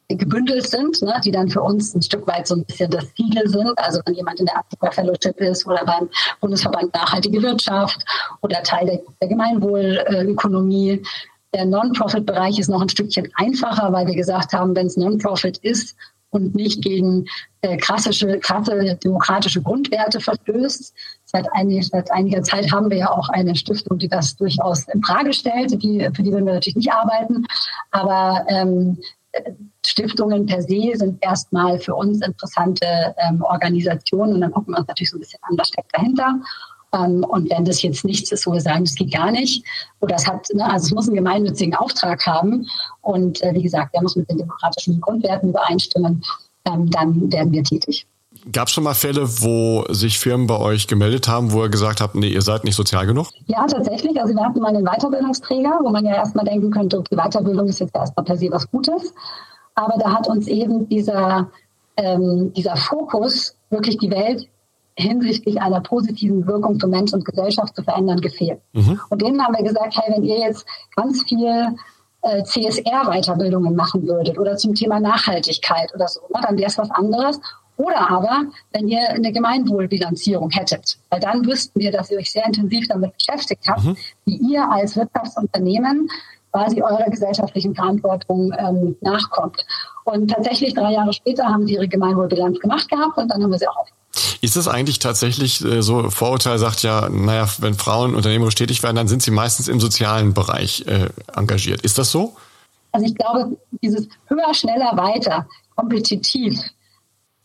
gebündelt sind, ne, die dann für uns ein Stück weit so ein bisschen das Siegel sind. Also wenn jemand in der Afrika Fellowship ist oder beim Bundesverband Nachhaltige Wirtschaft oder Teil der, der Gemeinwohlökonomie. Der Non-Profit-Bereich ist noch ein Stückchen einfacher, weil wir gesagt haben, wenn es Non-Profit ist und nicht gegen äh, krasse demokratische Grundwerte verstößt, seit, einig, seit einiger Zeit haben wir ja auch eine Stiftung, die das durchaus in Frage stellt. Die, für die würden wir natürlich nicht arbeiten. Aber ähm, Stiftungen per se sind erstmal für uns interessante ähm, Organisationen und dann gucken wir uns natürlich so ein bisschen an, was steckt dahinter. Ähm, und wenn das jetzt nichts ist, wo wir sagen, das geht gar nicht, oder es hat, ne, also es muss einen gemeinnützigen Auftrag haben und äh, wie gesagt, der muss mit den demokratischen Grundwerten übereinstimmen, ähm, dann werden wir tätig. Gab es schon mal Fälle, wo sich Firmen bei euch gemeldet haben, wo ihr gesagt habt, nee, ihr seid nicht sozial genug? Ja, tatsächlich. Also wir hatten mal einen Weiterbildungsträger, wo man ja erstmal denken könnte, okay, Weiterbildung ist jetzt erstmal per se was Gutes. Aber da hat uns eben dieser, ähm, dieser Fokus, wirklich die Welt hinsichtlich einer positiven Wirkung für Mensch und Gesellschaft zu verändern, gefehlt. Mhm. Und denen haben wir gesagt, hey, wenn ihr jetzt ganz viel äh, CSR-Weiterbildungen machen würdet oder zum Thema Nachhaltigkeit oder so, dann wäre es was anderes. Oder aber, wenn ihr eine Gemeinwohlbilanzierung hättet, weil dann wüssten wir, dass ihr euch sehr intensiv damit beschäftigt habt, mhm. wie ihr als Wirtschaftsunternehmen quasi eurer gesellschaftlichen Verantwortung ähm, nachkommt. Und tatsächlich drei Jahre später haben sie ihre Gemeinwohlbilanz gemacht gehabt und dann haben wir sie auch ist es eigentlich tatsächlich äh, so, Vorurteil sagt ja, naja, wenn Frauen unternehmerisch tätig werden, dann sind sie meistens im sozialen Bereich äh, engagiert. Ist das so? Also ich glaube, dieses höher, schneller, weiter, kompetitiv,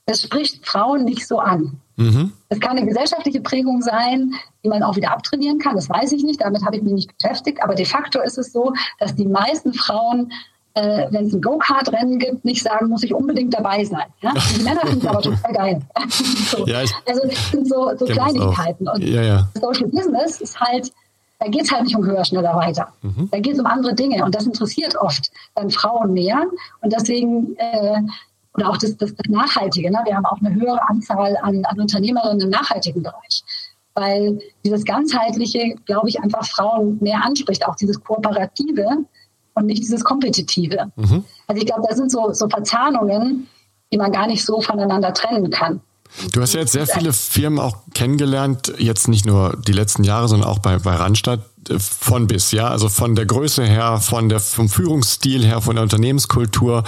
das spricht Frauen nicht so an. Mhm. Es kann eine gesellschaftliche Prägung sein, die man auch wieder abtrainieren kann, das weiß ich nicht, damit habe ich mich nicht beschäftigt, aber de facto ist es so, dass die meisten Frauen äh, wenn es ein Go-Kart-Rennen gibt, nicht sagen, muss ich unbedingt dabei sein. Ja? (laughs) Die Männer finden es aber total geil. so. (laughs) ja, (laughs) also es sind so, so Kleinigkeiten. Und ja, ja. Social Business ist halt, da geht es halt nicht um höher, schneller, weiter. Mhm. Da geht es um andere Dinge und das interessiert oft dann Frauen mehr und deswegen äh, oder auch das, das, das Nachhaltige. Ne? Wir haben auch eine höhere Anzahl an, an Unternehmerinnen im nachhaltigen Bereich weil dieses ganzheitliche, glaube ich, einfach Frauen mehr anspricht, auch dieses Kooperative und nicht dieses Kompetitive. Mhm. Also ich glaube, da sind so, so Verzahnungen, die man gar nicht so voneinander trennen kann. Du hast ja jetzt sehr viele Firmen auch kennengelernt, jetzt nicht nur die letzten Jahre, sondern auch bei, bei Randstadt äh, von bis, ja, also von der Größe her, von der, vom Führungsstil her, von der Unternehmenskultur.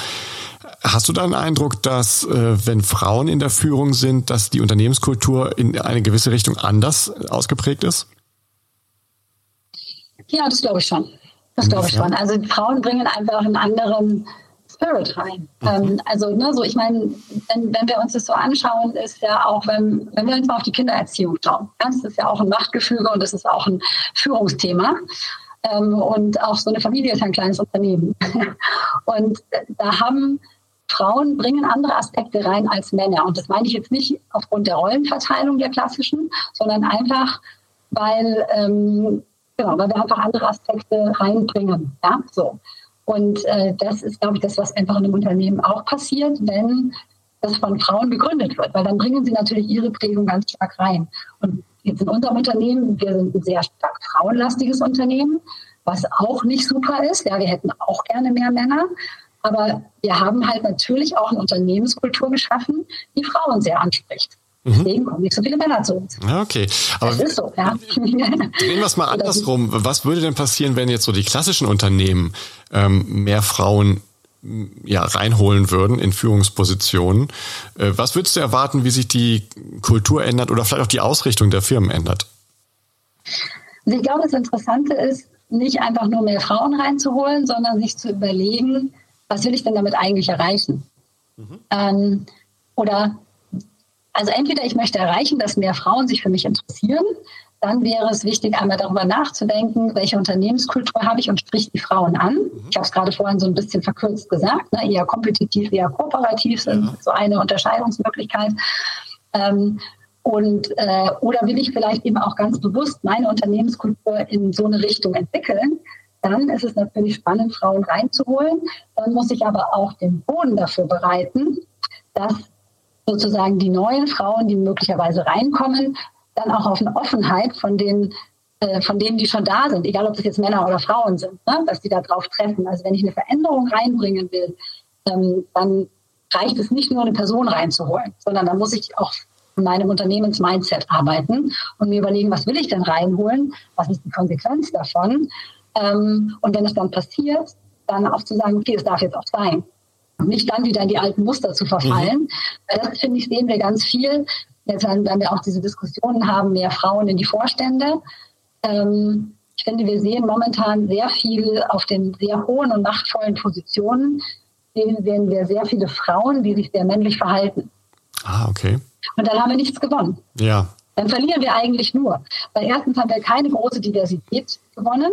Hast du da einen Eindruck, dass äh, wenn Frauen in der Führung sind, dass die Unternehmenskultur in eine gewisse Richtung anders ausgeprägt ist? Ja, das glaube ich schon. Das glaube ich schon. Also Frauen bringen einfach einen anderen Spirit rein. Mhm. Ähm, also, ne, so ich meine, wenn, wenn wir uns das so anschauen, ist ja auch, wenn, wenn wir uns mal auf die Kindererziehung schauen, ja, das ist ja auch ein Machtgefüge und das ist auch ein Führungsthema. Ähm, und auch so eine Familie ist ein kleines Unternehmen. (laughs) und da haben Frauen bringen andere Aspekte rein als Männer. Und das meine ich jetzt nicht aufgrund der Rollenverteilung der klassischen, sondern einfach, weil ähm, Genau, weil wir einfach andere Aspekte reinbringen. Ja, so. Und äh, das ist, glaube ich, das, was einfach in einem Unternehmen auch passiert, wenn das von Frauen gegründet wird, weil dann bringen sie natürlich ihre Prägung ganz stark rein. Und jetzt in unserem Unternehmen, wir sind ein sehr stark frauenlastiges Unternehmen, was auch nicht super ist. Ja, wir hätten auch gerne mehr Männer. Aber wir haben halt natürlich auch eine Unternehmenskultur geschaffen, die Frauen sehr anspricht. Mhm. Deswegen kommen nicht so viele Männer zu uns. Okay, aber das ist so, ja. (laughs) drehen wir es mal andersrum. Was würde denn passieren, wenn jetzt so die klassischen Unternehmen ähm, mehr Frauen ja, reinholen würden in Führungspositionen? Äh, was würdest du erwarten, wie sich die Kultur ändert oder vielleicht auch die Ausrichtung der Firmen ändert? Also ich glaube, das Interessante ist, nicht einfach nur mehr Frauen reinzuholen, sondern sich zu überlegen, was will ich denn damit eigentlich erreichen? Mhm. Ähm, oder also entweder ich möchte erreichen, dass mehr Frauen sich für mich interessieren, dann wäre es wichtig, einmal darüber nachzudenken, welche Unternehmenskultur habe ich und spricht die Frauen an. Mhm. Ich habe es gerade vorhin so ein bisschen verkürzt gesagt, ne? eher kompetitiv, eher kooperativ sind ja. so eine Unterscheidungsmöglichkeit. Ähm, und äh, oder will ich vielleicht eben auch ganz bewusst meine Unternehmenskultur in so eine Richtung entwickeln? Dann ist es natürlich spannend, Frauen reinzuholen. Dann muss ich aber auch den Boden dafür bereiten, dass sozusagen die neuen Frauen, die möglicherweise reinkommen, dann auch auf eine Offenheit von den äh, von denen, die schon da sind, egal ob das jetzt Männer oder Frauen sind, ne, dass die da drauf treffen. Also wenn ich eine Veränderung reinbringen will, ähm, dann reicht es nicht nur eine Person reinzuholen, sondern da muss ich auch in meinem Unternehmens-Mindset arbeiten und mir überlegen, was will ich denn reinholen, was ist die Konsequenz davon. Ähm, und wenn es dann passiert, dann auch zu sagen, okay, es darf jetzt auch sein nicht dann wieder in die alten Muster zu verfallen. Mhm. Das finde ich, sehen wir ganz viel. Jetzt, wenn wir auch diese Diskussionen haben, mehr Frauen in die Vorstände. Ähm, ich finde, wir sehen momentan sehr viel auf den sehr hohen und machtvollen Positionen, sehen wir sehr viele Frauen, die sich sehr männlich verhalten. Ah, okay. Und dann haben wir nichts gewonnen. Ja. Dann verlieren wir eigentlich nur. Weil erstens haben wir keine große Diversität gewonnen.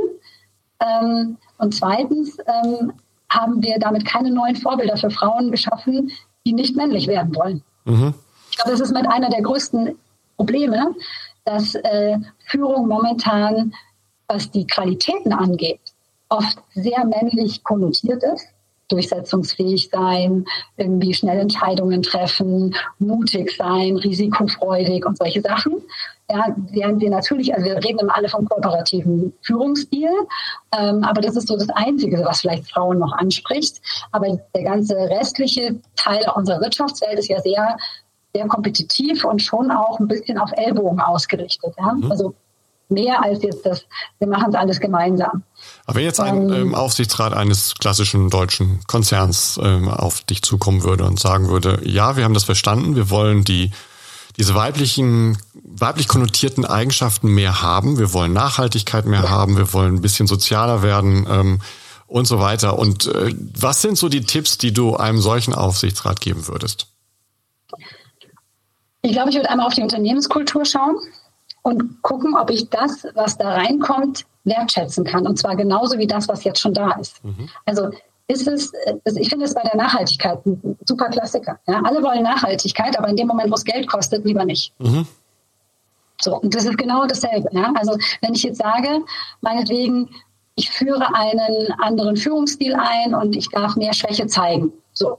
Ähm, und zweitens ähm, haben wir damit keine neuen Vorbilder für Frauen geschaffen, die nicht männlich werden wollen. Mhm. glaube, das ist mit einer der größten Probleme, dass äh, Führung momentan, was die Qualitäten angeht, oft sehr männlich konnotiert ist durchsetzungsfähig sein, irgendwie schnell Entscheidungen treffen, mutig sein, risikofreudig und solche Sachen. Ja, während wir natürlich, also wir reden immer alle vom kooperativen Führungsstil, ähm, aber das ist so das Einzige, was vielleicht Frauen noch anspricht. Aber der ganze restliche Teil unserer Wirtschaftswelt ist ja sehr, sehr kompetitiv und schon auch ein bisschen auf Ellbogen ausgerichtet. Ja? Mhm. Also mehr als jetzt das, wir machen es alles gemeinsam. Aber wenn jetzt ein ähm, ähm, Aufsichtsrat eines klassischen deutschen Konzerns ähm, auf dich zukommen würde und sagen würde, ja, wir haben das verstanden, wir wollen die diese weiblichen, weiblich konnotierten Eigenschaften mehr haben, wir wollen Nachhaltigkeit mehr haben, wir wollen ein bisschen sozialer werden ähm, und so weiter. Und äh, was sind so die Tipps, die du einem solchen Aufsichtsrat geben würdest? Ich glaube, ich würde einmal auf die Unternehmenskultur schauen und gucken, ob ich das, was da reinkommt, wertschätzen kann. Und zwar genauso wie das, was jetzt schon da ist. Mhm. Also ist es, ich finde es bei der Nachhaltigkeit ein super Klassiker. Ja? Alle wollen Nachhaltigkeit, aber in dem Moment, wo es Geld kostet, lieber nicht. Mhm. So, und das ist genau dasselbe. Ja? Also wenn ich jetzt sage, meinetwegen, ich führe einen anderen Führungsstil ein und ich darf mehr Schwäche zeigen. So,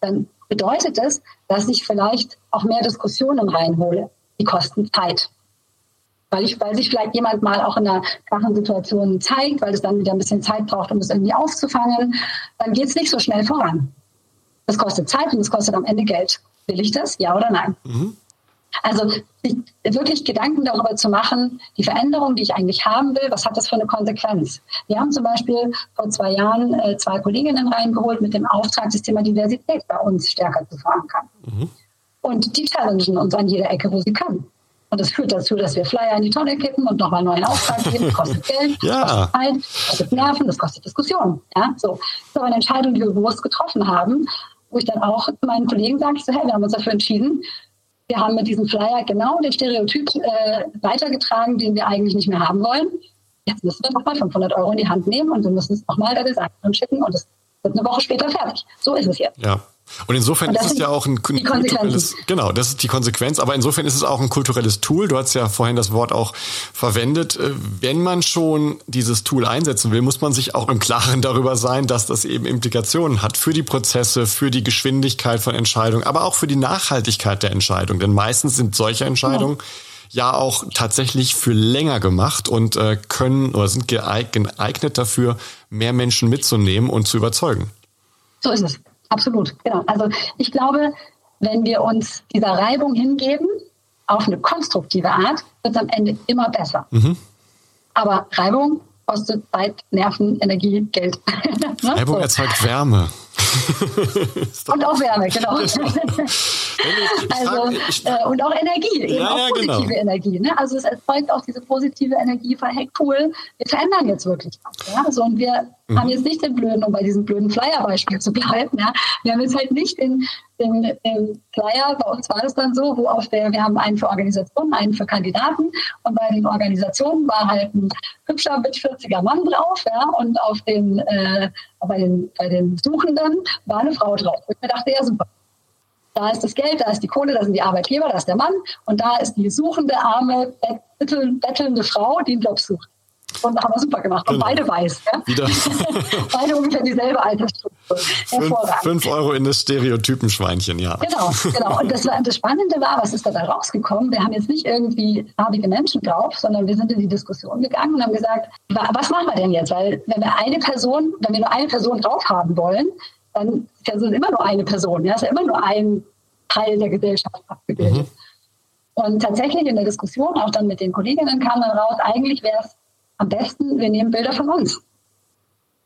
dann bedeutet das, dass ich vielleicht auch mehr Diskussionen reinhole. Die kosten Zeit weil, ich, weil sich vielleicht jemand mal auch in einer krachen Situation zeigt, weil es dann wieder ein bisschen Zeit braucht, um es irgendwie aufzufangen, dann geht es nicht so schnell voran. Das kostet Zeit und es kostet am Ende Geld. Will ich das? Ja oder nein? Mhm. Also wirklich Gedanken darüber zu machen, die Veränderung, die ich eigentlich haben will, was hat das für eine Konsequenz? Wir haben zum Beispiel vor zwei Jahren äh, zwei Kolleginnen reingeholt mit dem Auftrag, das Thema Diversität bei uns stärker zu verankern. Mhm. Und die challengen uns an jeder Ecke, wo sie können. Und das führt dazu, dass wir Flyer in die Tonne kippen und nochmal neuen Auftrag geben. Das kostet Geld, das (laughs) kostet Zeit, das kostet Nerven, das kostet Diskussion. Ja, so. Das ist aber eine Entscheidung, die wir bewusst getroffen haben, wo ich dann auch meinen Kollegen sage, so, hey, wir haben uns dafür entschieden, wir haben mit diesem Flyer genau den Stereotyp äh, weitergetragen, den wir eigentlich nicht mehr haben wollen. Jetzt müssen wir nochmal 500 Euro in die Hand nehmen und wir müssen es nochmal der Designerin schicken und es wird eine Woche später fertig. So ist es jetzt. Ja. Und insofern und ist es ja auch ein, ein kulturelles, genau, das ist die Konsequenz, aber insofern ist es auch ein kulturelles Tool. Du hast ja vorhin das Wort auch verwendet. Äh, wenn man schon dieses Tool einsetzen will, muss man sich auch im Klaren darüber sein, dass das eben Implikationen hat für die Prozesse, für die Geschwindigkeit von Entscheidungen, aber auch für die Nachhaltigkeit der Entscheidung. Denn meistens sind solche Entscheidungen ja, ja auch tatsächlich für länger gemacht und äh, können oder sind geeignet dafür, mehr Menschen mitzunehmen und zu überzeugen. So ist es. Absolut, genau. Also ich glaube, wenn wir uns dieser Reibung hingeben, auf eine konstruktive Art, wird es am Ende immer besser. Mhm. Aber Reibung kostet Zeit, Nerven, Energie, Geld. (laughs) ne? Reibung so. erzeugt Wärme. (laughs) und auch Wärme, genau. also, äh, und auch Energie, eben ja, auch positive genau. Energie. Ne? Also es erzeugt auch diese positive Energie von, hey cool, wir verändern jetzt wirklich was. Ja? Also, und wir mhm. haben jetzt nicht den blöden, um bei diesem blöden Flyer-Beispiel zu bleiben, ja? wir haben jetzt halt nicht den, den, den Flyer, bei uns war das dann so, wo auf der, wir haben einen für Organisationen, einen für Kandidaten und bei den Organisationen war halt ein hübscher mit 40er Mann drauf ja? und auf den, äh, bei, den, bei den Suchenden war eine Frau drauf. Und ich dachte, ja super, da ist das Geld, da ist die Kohle, da sind die Arbeitgeber, da ist der Mann und da ist die suchende, arme, bettelnde Frau, die einen Job sucht. Und da haben wir super gemacht. Und genau. beide weiß. Ja? (laughs) beide ungefähr dieselbe Altersstruktur. Hervorragend. Fünf, fünf Euro in das Stereotypenschweinchen, ja. Genau, genau. Und das, war, das Spannende war, was ist da, da rausgekommen? Wir haben jetzt nicht irgendwie farbige Menschen drauf, sondern wir sind in die Diskussion gegangen und haben gesagt, was machen wir denn jetzt? Weil wenn wir eine Person, wenn wir nur eine Person drauf haben wollen, dann ist ja immer nur eine Person. Ja, ist ja immer nur ein Teil der Gesellschaft abgebildet. Mhm. Und tatsächlich in der Diskussion, auch dann mit den Kolleginnen, kam dann raus, eigentlich wäre es am besten, wir nehmen Bilder von uns.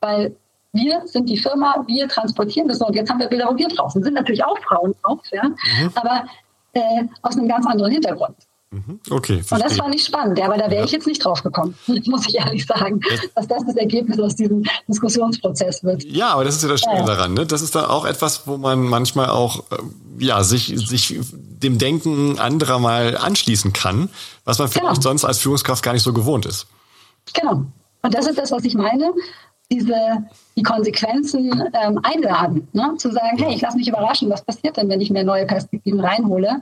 Weil wir sind die Firma, wir transportieren das und jetzt haben wir Bilder, wo wir draußen sind. Natürlich auch Frauen drauf, ja, mhm. aber äh, aus einem ganz anderen Hintergrund. Mhm. Okay. Verstehe. Und das fand ich spannend, aber da wäre ja. ich jetzt nicht drauf gekommen, (laughs) muss ich ehrlich sagen, dass das das Ergebnis aus diesem Diskussionsprozess wird. Ja, aber das ist ja das Schöne ja. daran. Ne? Das ist dann auch etwas, wo man manchmal auch äh, ja, sich, sich dem Denken anderer mal anschließen kann, was man vielleicht genau. sonst als Führungskraft gar nicht so gewohnt ist. Genau. Und das ist das, was ich meine. Diese, die Konsequenzen ähm, einladen, ne? zu sagen, hey, ich lasse mich überraschen, was passiert denn, wenn ich mir neue Perspektiven reinhole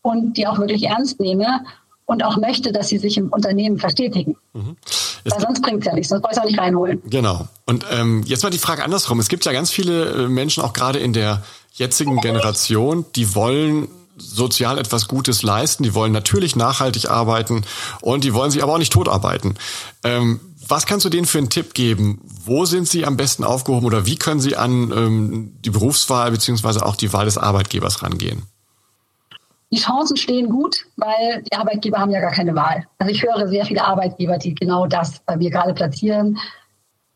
und die auch wirklich ernst nehme und auch möchte, dass sie sich im Unternehmen verstetigen. Mhm. Weil sonst bringt es ja nichts, sonst brauche ich es auch nicht reinholen. Genau. Und ähm, jetzt mal die Frage andersrum. Es gibt ja ganz viele äh, Menschen, auch gerade in der jetzigen Generation, die wollen sozial etwas Gutes leisten, die wollen natürlich nachhaltig arbeiten und die wollen sich aber auch nicht totarbeiten. Ähm, was kannst du denen für einen Tipp geben? Wo sind sie am besten aufgehoben oder wie können sie an ähm, die Berufswahl beziehungsweise auch die Wahl des Arbeitgebers rangehen? Die Chancen stehen gut, weil die Arbeitgeber haben ja gar keine Wahl. Also ich höre sehr viele Arbeitgeber, die genau das bei mir gerade platzieren.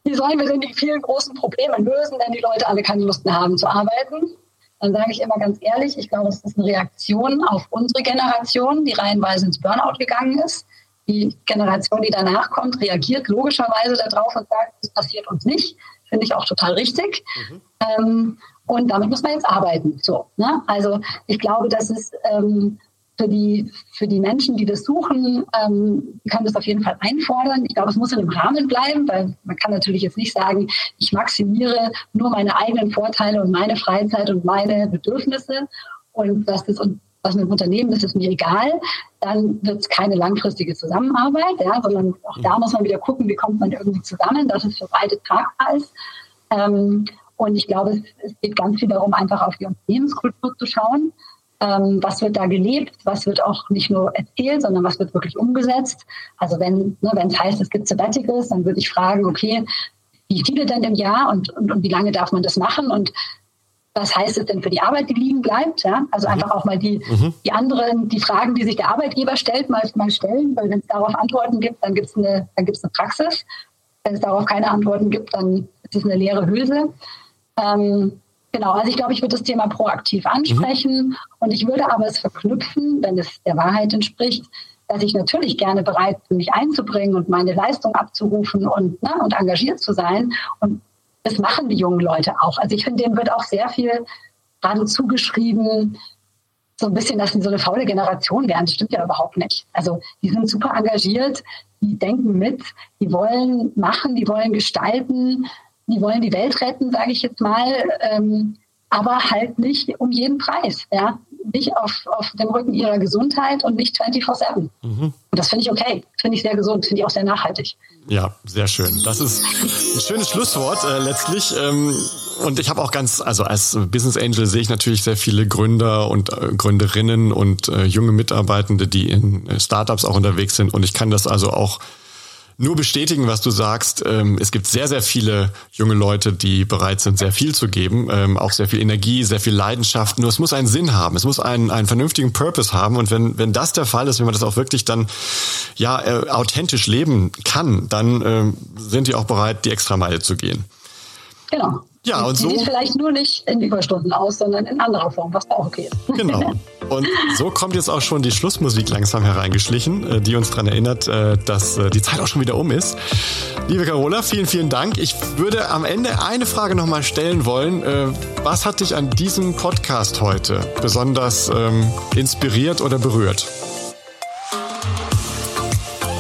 Wie sollen wir denn die vielen großen Probleme lösen, wenn die Leute alle keine Lust mehr haben zu arbeiten? Dann sage ich immer ganz ehrlich, ich glaube, es ist eine Reaktion auf unsere Generation, die reihenweise ins Burnout gegangen ist. Die Generation, die danach kommt, reagiert logischerweise darauf und sagt, das passiert uns nicht. Finde ich auch total richtig. Mhm. Ähm, und damit muss man jetzt arbeiten. So, ne? Also ich glaube, dass es ähm, für die, für die Menschen, die das suchen, ähm, können das auf jeden Fall einfordern. Ich glaube, es muss in einem Rahmen bleiben, weil man kann natürlich jetzt nicht sagen, ich maximiere nur meine eigenen Vorteile und meine Freizeit und meine Bedürfnisse und was das was mit dem Unternehmen ist, ist mir egal. Dann wird es keine langfristige Zusammenarbeit, ja, sondern auch da muss man wieder gucken, wie kommt man irgendwie zusammen, dass es für beide tragbar ist. Ähm, und ich glaube, es, es, geht ganz viel darum, einfach auf die Unternehmenskultur zu schauen ähm, was wird da gelebt, was wird auch nicht nur erzählt, sondern was wird wirklich umgesetzt. Also wenn ne, es heißt, es gibt Sabbaticals, dann würde ich fragen, okay, wie viele denn im Jahr und, und, und wie lange darf man das machen und was heißt es denn für die Arbeit, die liegen bleibt? Ja? Also mhm. einfach auch mal die, mhm. die anderen, die Fragen, die sich der Arbeitgeber stellt, mal, mal stellen, weil wenn es darauf Antworten gibt, dann gibt es eine, dann gibt's eine Praxis. Wenn es darauf keine Antworten gibt, dann ist es eine leere Hülse. Ähm, Genau, also ich glaube, ich würde das Thema proaktiv ansprechen mhm. und ich würde aber es verknüpfen, wenn es der Wahrheit entspricht, dass ich natürlich gerne bereit bin, mich einzubringen und meine Leistung abzurufen und, ne, und engagiert zu sein. Und das machen die jungen Leute auch. Also ich finde, denen wird auch sehr viel gerade zugeschrieben, so ein bisschen, dass sie so eine faule Generation werden. Das stimmt ja überhaupt nicht. Also die sind super engagiert, die denken mit, die wollen machen, die wollen gestalten die wollen die Welt retten, sage ich jetzt mal, ähm, aber halt nicht um jeden Preis. Ja? Nicht auf, auf dem Rücken ihrer Gesundheit und nicht 24-7. Mhm. Und das finde ich okay. Finde ich sehr gesund, finde ich auch sehr nachhaltig. Ja, sehr schön. Das ist ein schönes Schlusswort äh, letztlich. Ähm, und ich habe auch ganz, also als Business Angel sehe ich natürlich sehr viele Gründer und äh, Gründerinnen und äh, junge Mitarbeitende, die in äh, Startups auch unterwegs sind. Und ich kann das also auch nur bestätigen, was du sagst. Ähm, es gibt sehr, sehr viele junge Leute, die bereit sind, sehr viel zu geben, ähm, auch sehr viel Energie, sehr viel Leidenschaft. Nur es muss einen Sinn haben, es muss einen, einen vernünftigen Purpose haben. Und wenn, wenn das der Fall ist, wenn man das auch wirklich dann ja äh, authentisch leben kann, dann ähm, sind die auch bereit, die extra Meile zu gehen. Genau. Ja, und, und so. Sieht vielleicht nur nicht in Überstunden aus, sondern in anderer Form, was auch okay ist. Genau. (laughs) Und so kommt jetzt auch schon die Schlussmusik langsam hereingeschlichen, äh, die uns daran erinnert, äh, dass äh, die Zeit auch schon wieder um ist. Liebe Carola, vielen, vielen Dank. Ich würde am Ende eine Frage nochmal stellen wollen. Was hat dich an diesem Podcast heute besonders ähm, inspiriert oder berührt?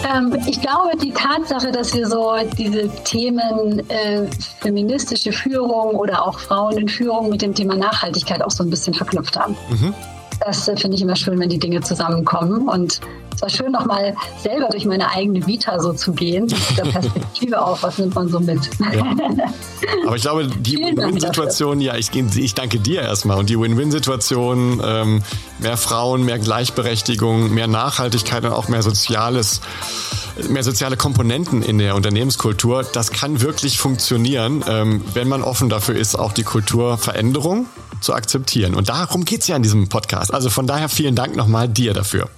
Ähm, ich glaube, die Tatsache, dass wir so diese Themen äh, feministische Führung oder auch Frauen in Führung mit dem Thema Nachhaltigkeit auch so ein bisschen verknüpft haben. Mhm. Das finde ich immer schön, wenn die Dinge zusammenkommen. Und es war schön, nochmal selber durch meine eigene Vita so zu gehen, mit der (laughs) Perspektive auf, was nimmt man so mit. Ja. (laughs) Aber ich glaube, die Win-Win-Situation, ja, ich, ich danke dir erstmal. Und die Win-Win-Situation, ähm, mehr Frauen, mehr Gleichberechtigung, mehr Nachhaltigkeit und auch mehr Soziales mehr soziale Komponenten in der Unternehmenskultur, das kann wirklich funktionieren, ähm, wenn man offen dafür ist, auch die Kulturveränderung zu akzeptieren. Und darum geht es ja in diesem Podcast. Also von daher vielen Dank nochmal dir dafür.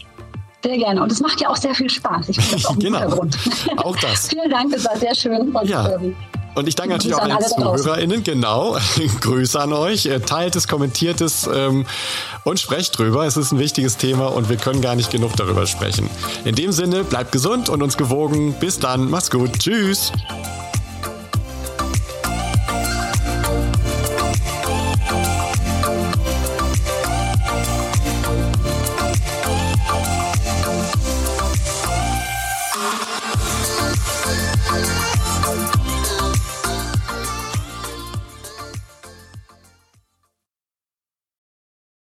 Sehr gerne. Und es macht ja auch sehr viel Spaß. Ich finde das auch (laughs) genau. Grund. (laughs) Auch das. Vielen Dank, es war sehr schön. Und, ja. Ähm, und ich danke natürlich auch allen ZuhörerInnen, genau. (laughs) Grüße an euch. Teilt es, kommentiert es ähm, und sprecht drüber. Es ist ein wichtiges Thema und wir können gar nicht genug darüber sprechen. In dem Sinne, bleibt gesund und uns gewogen. Bis dann. Macht's gut. Tschüss.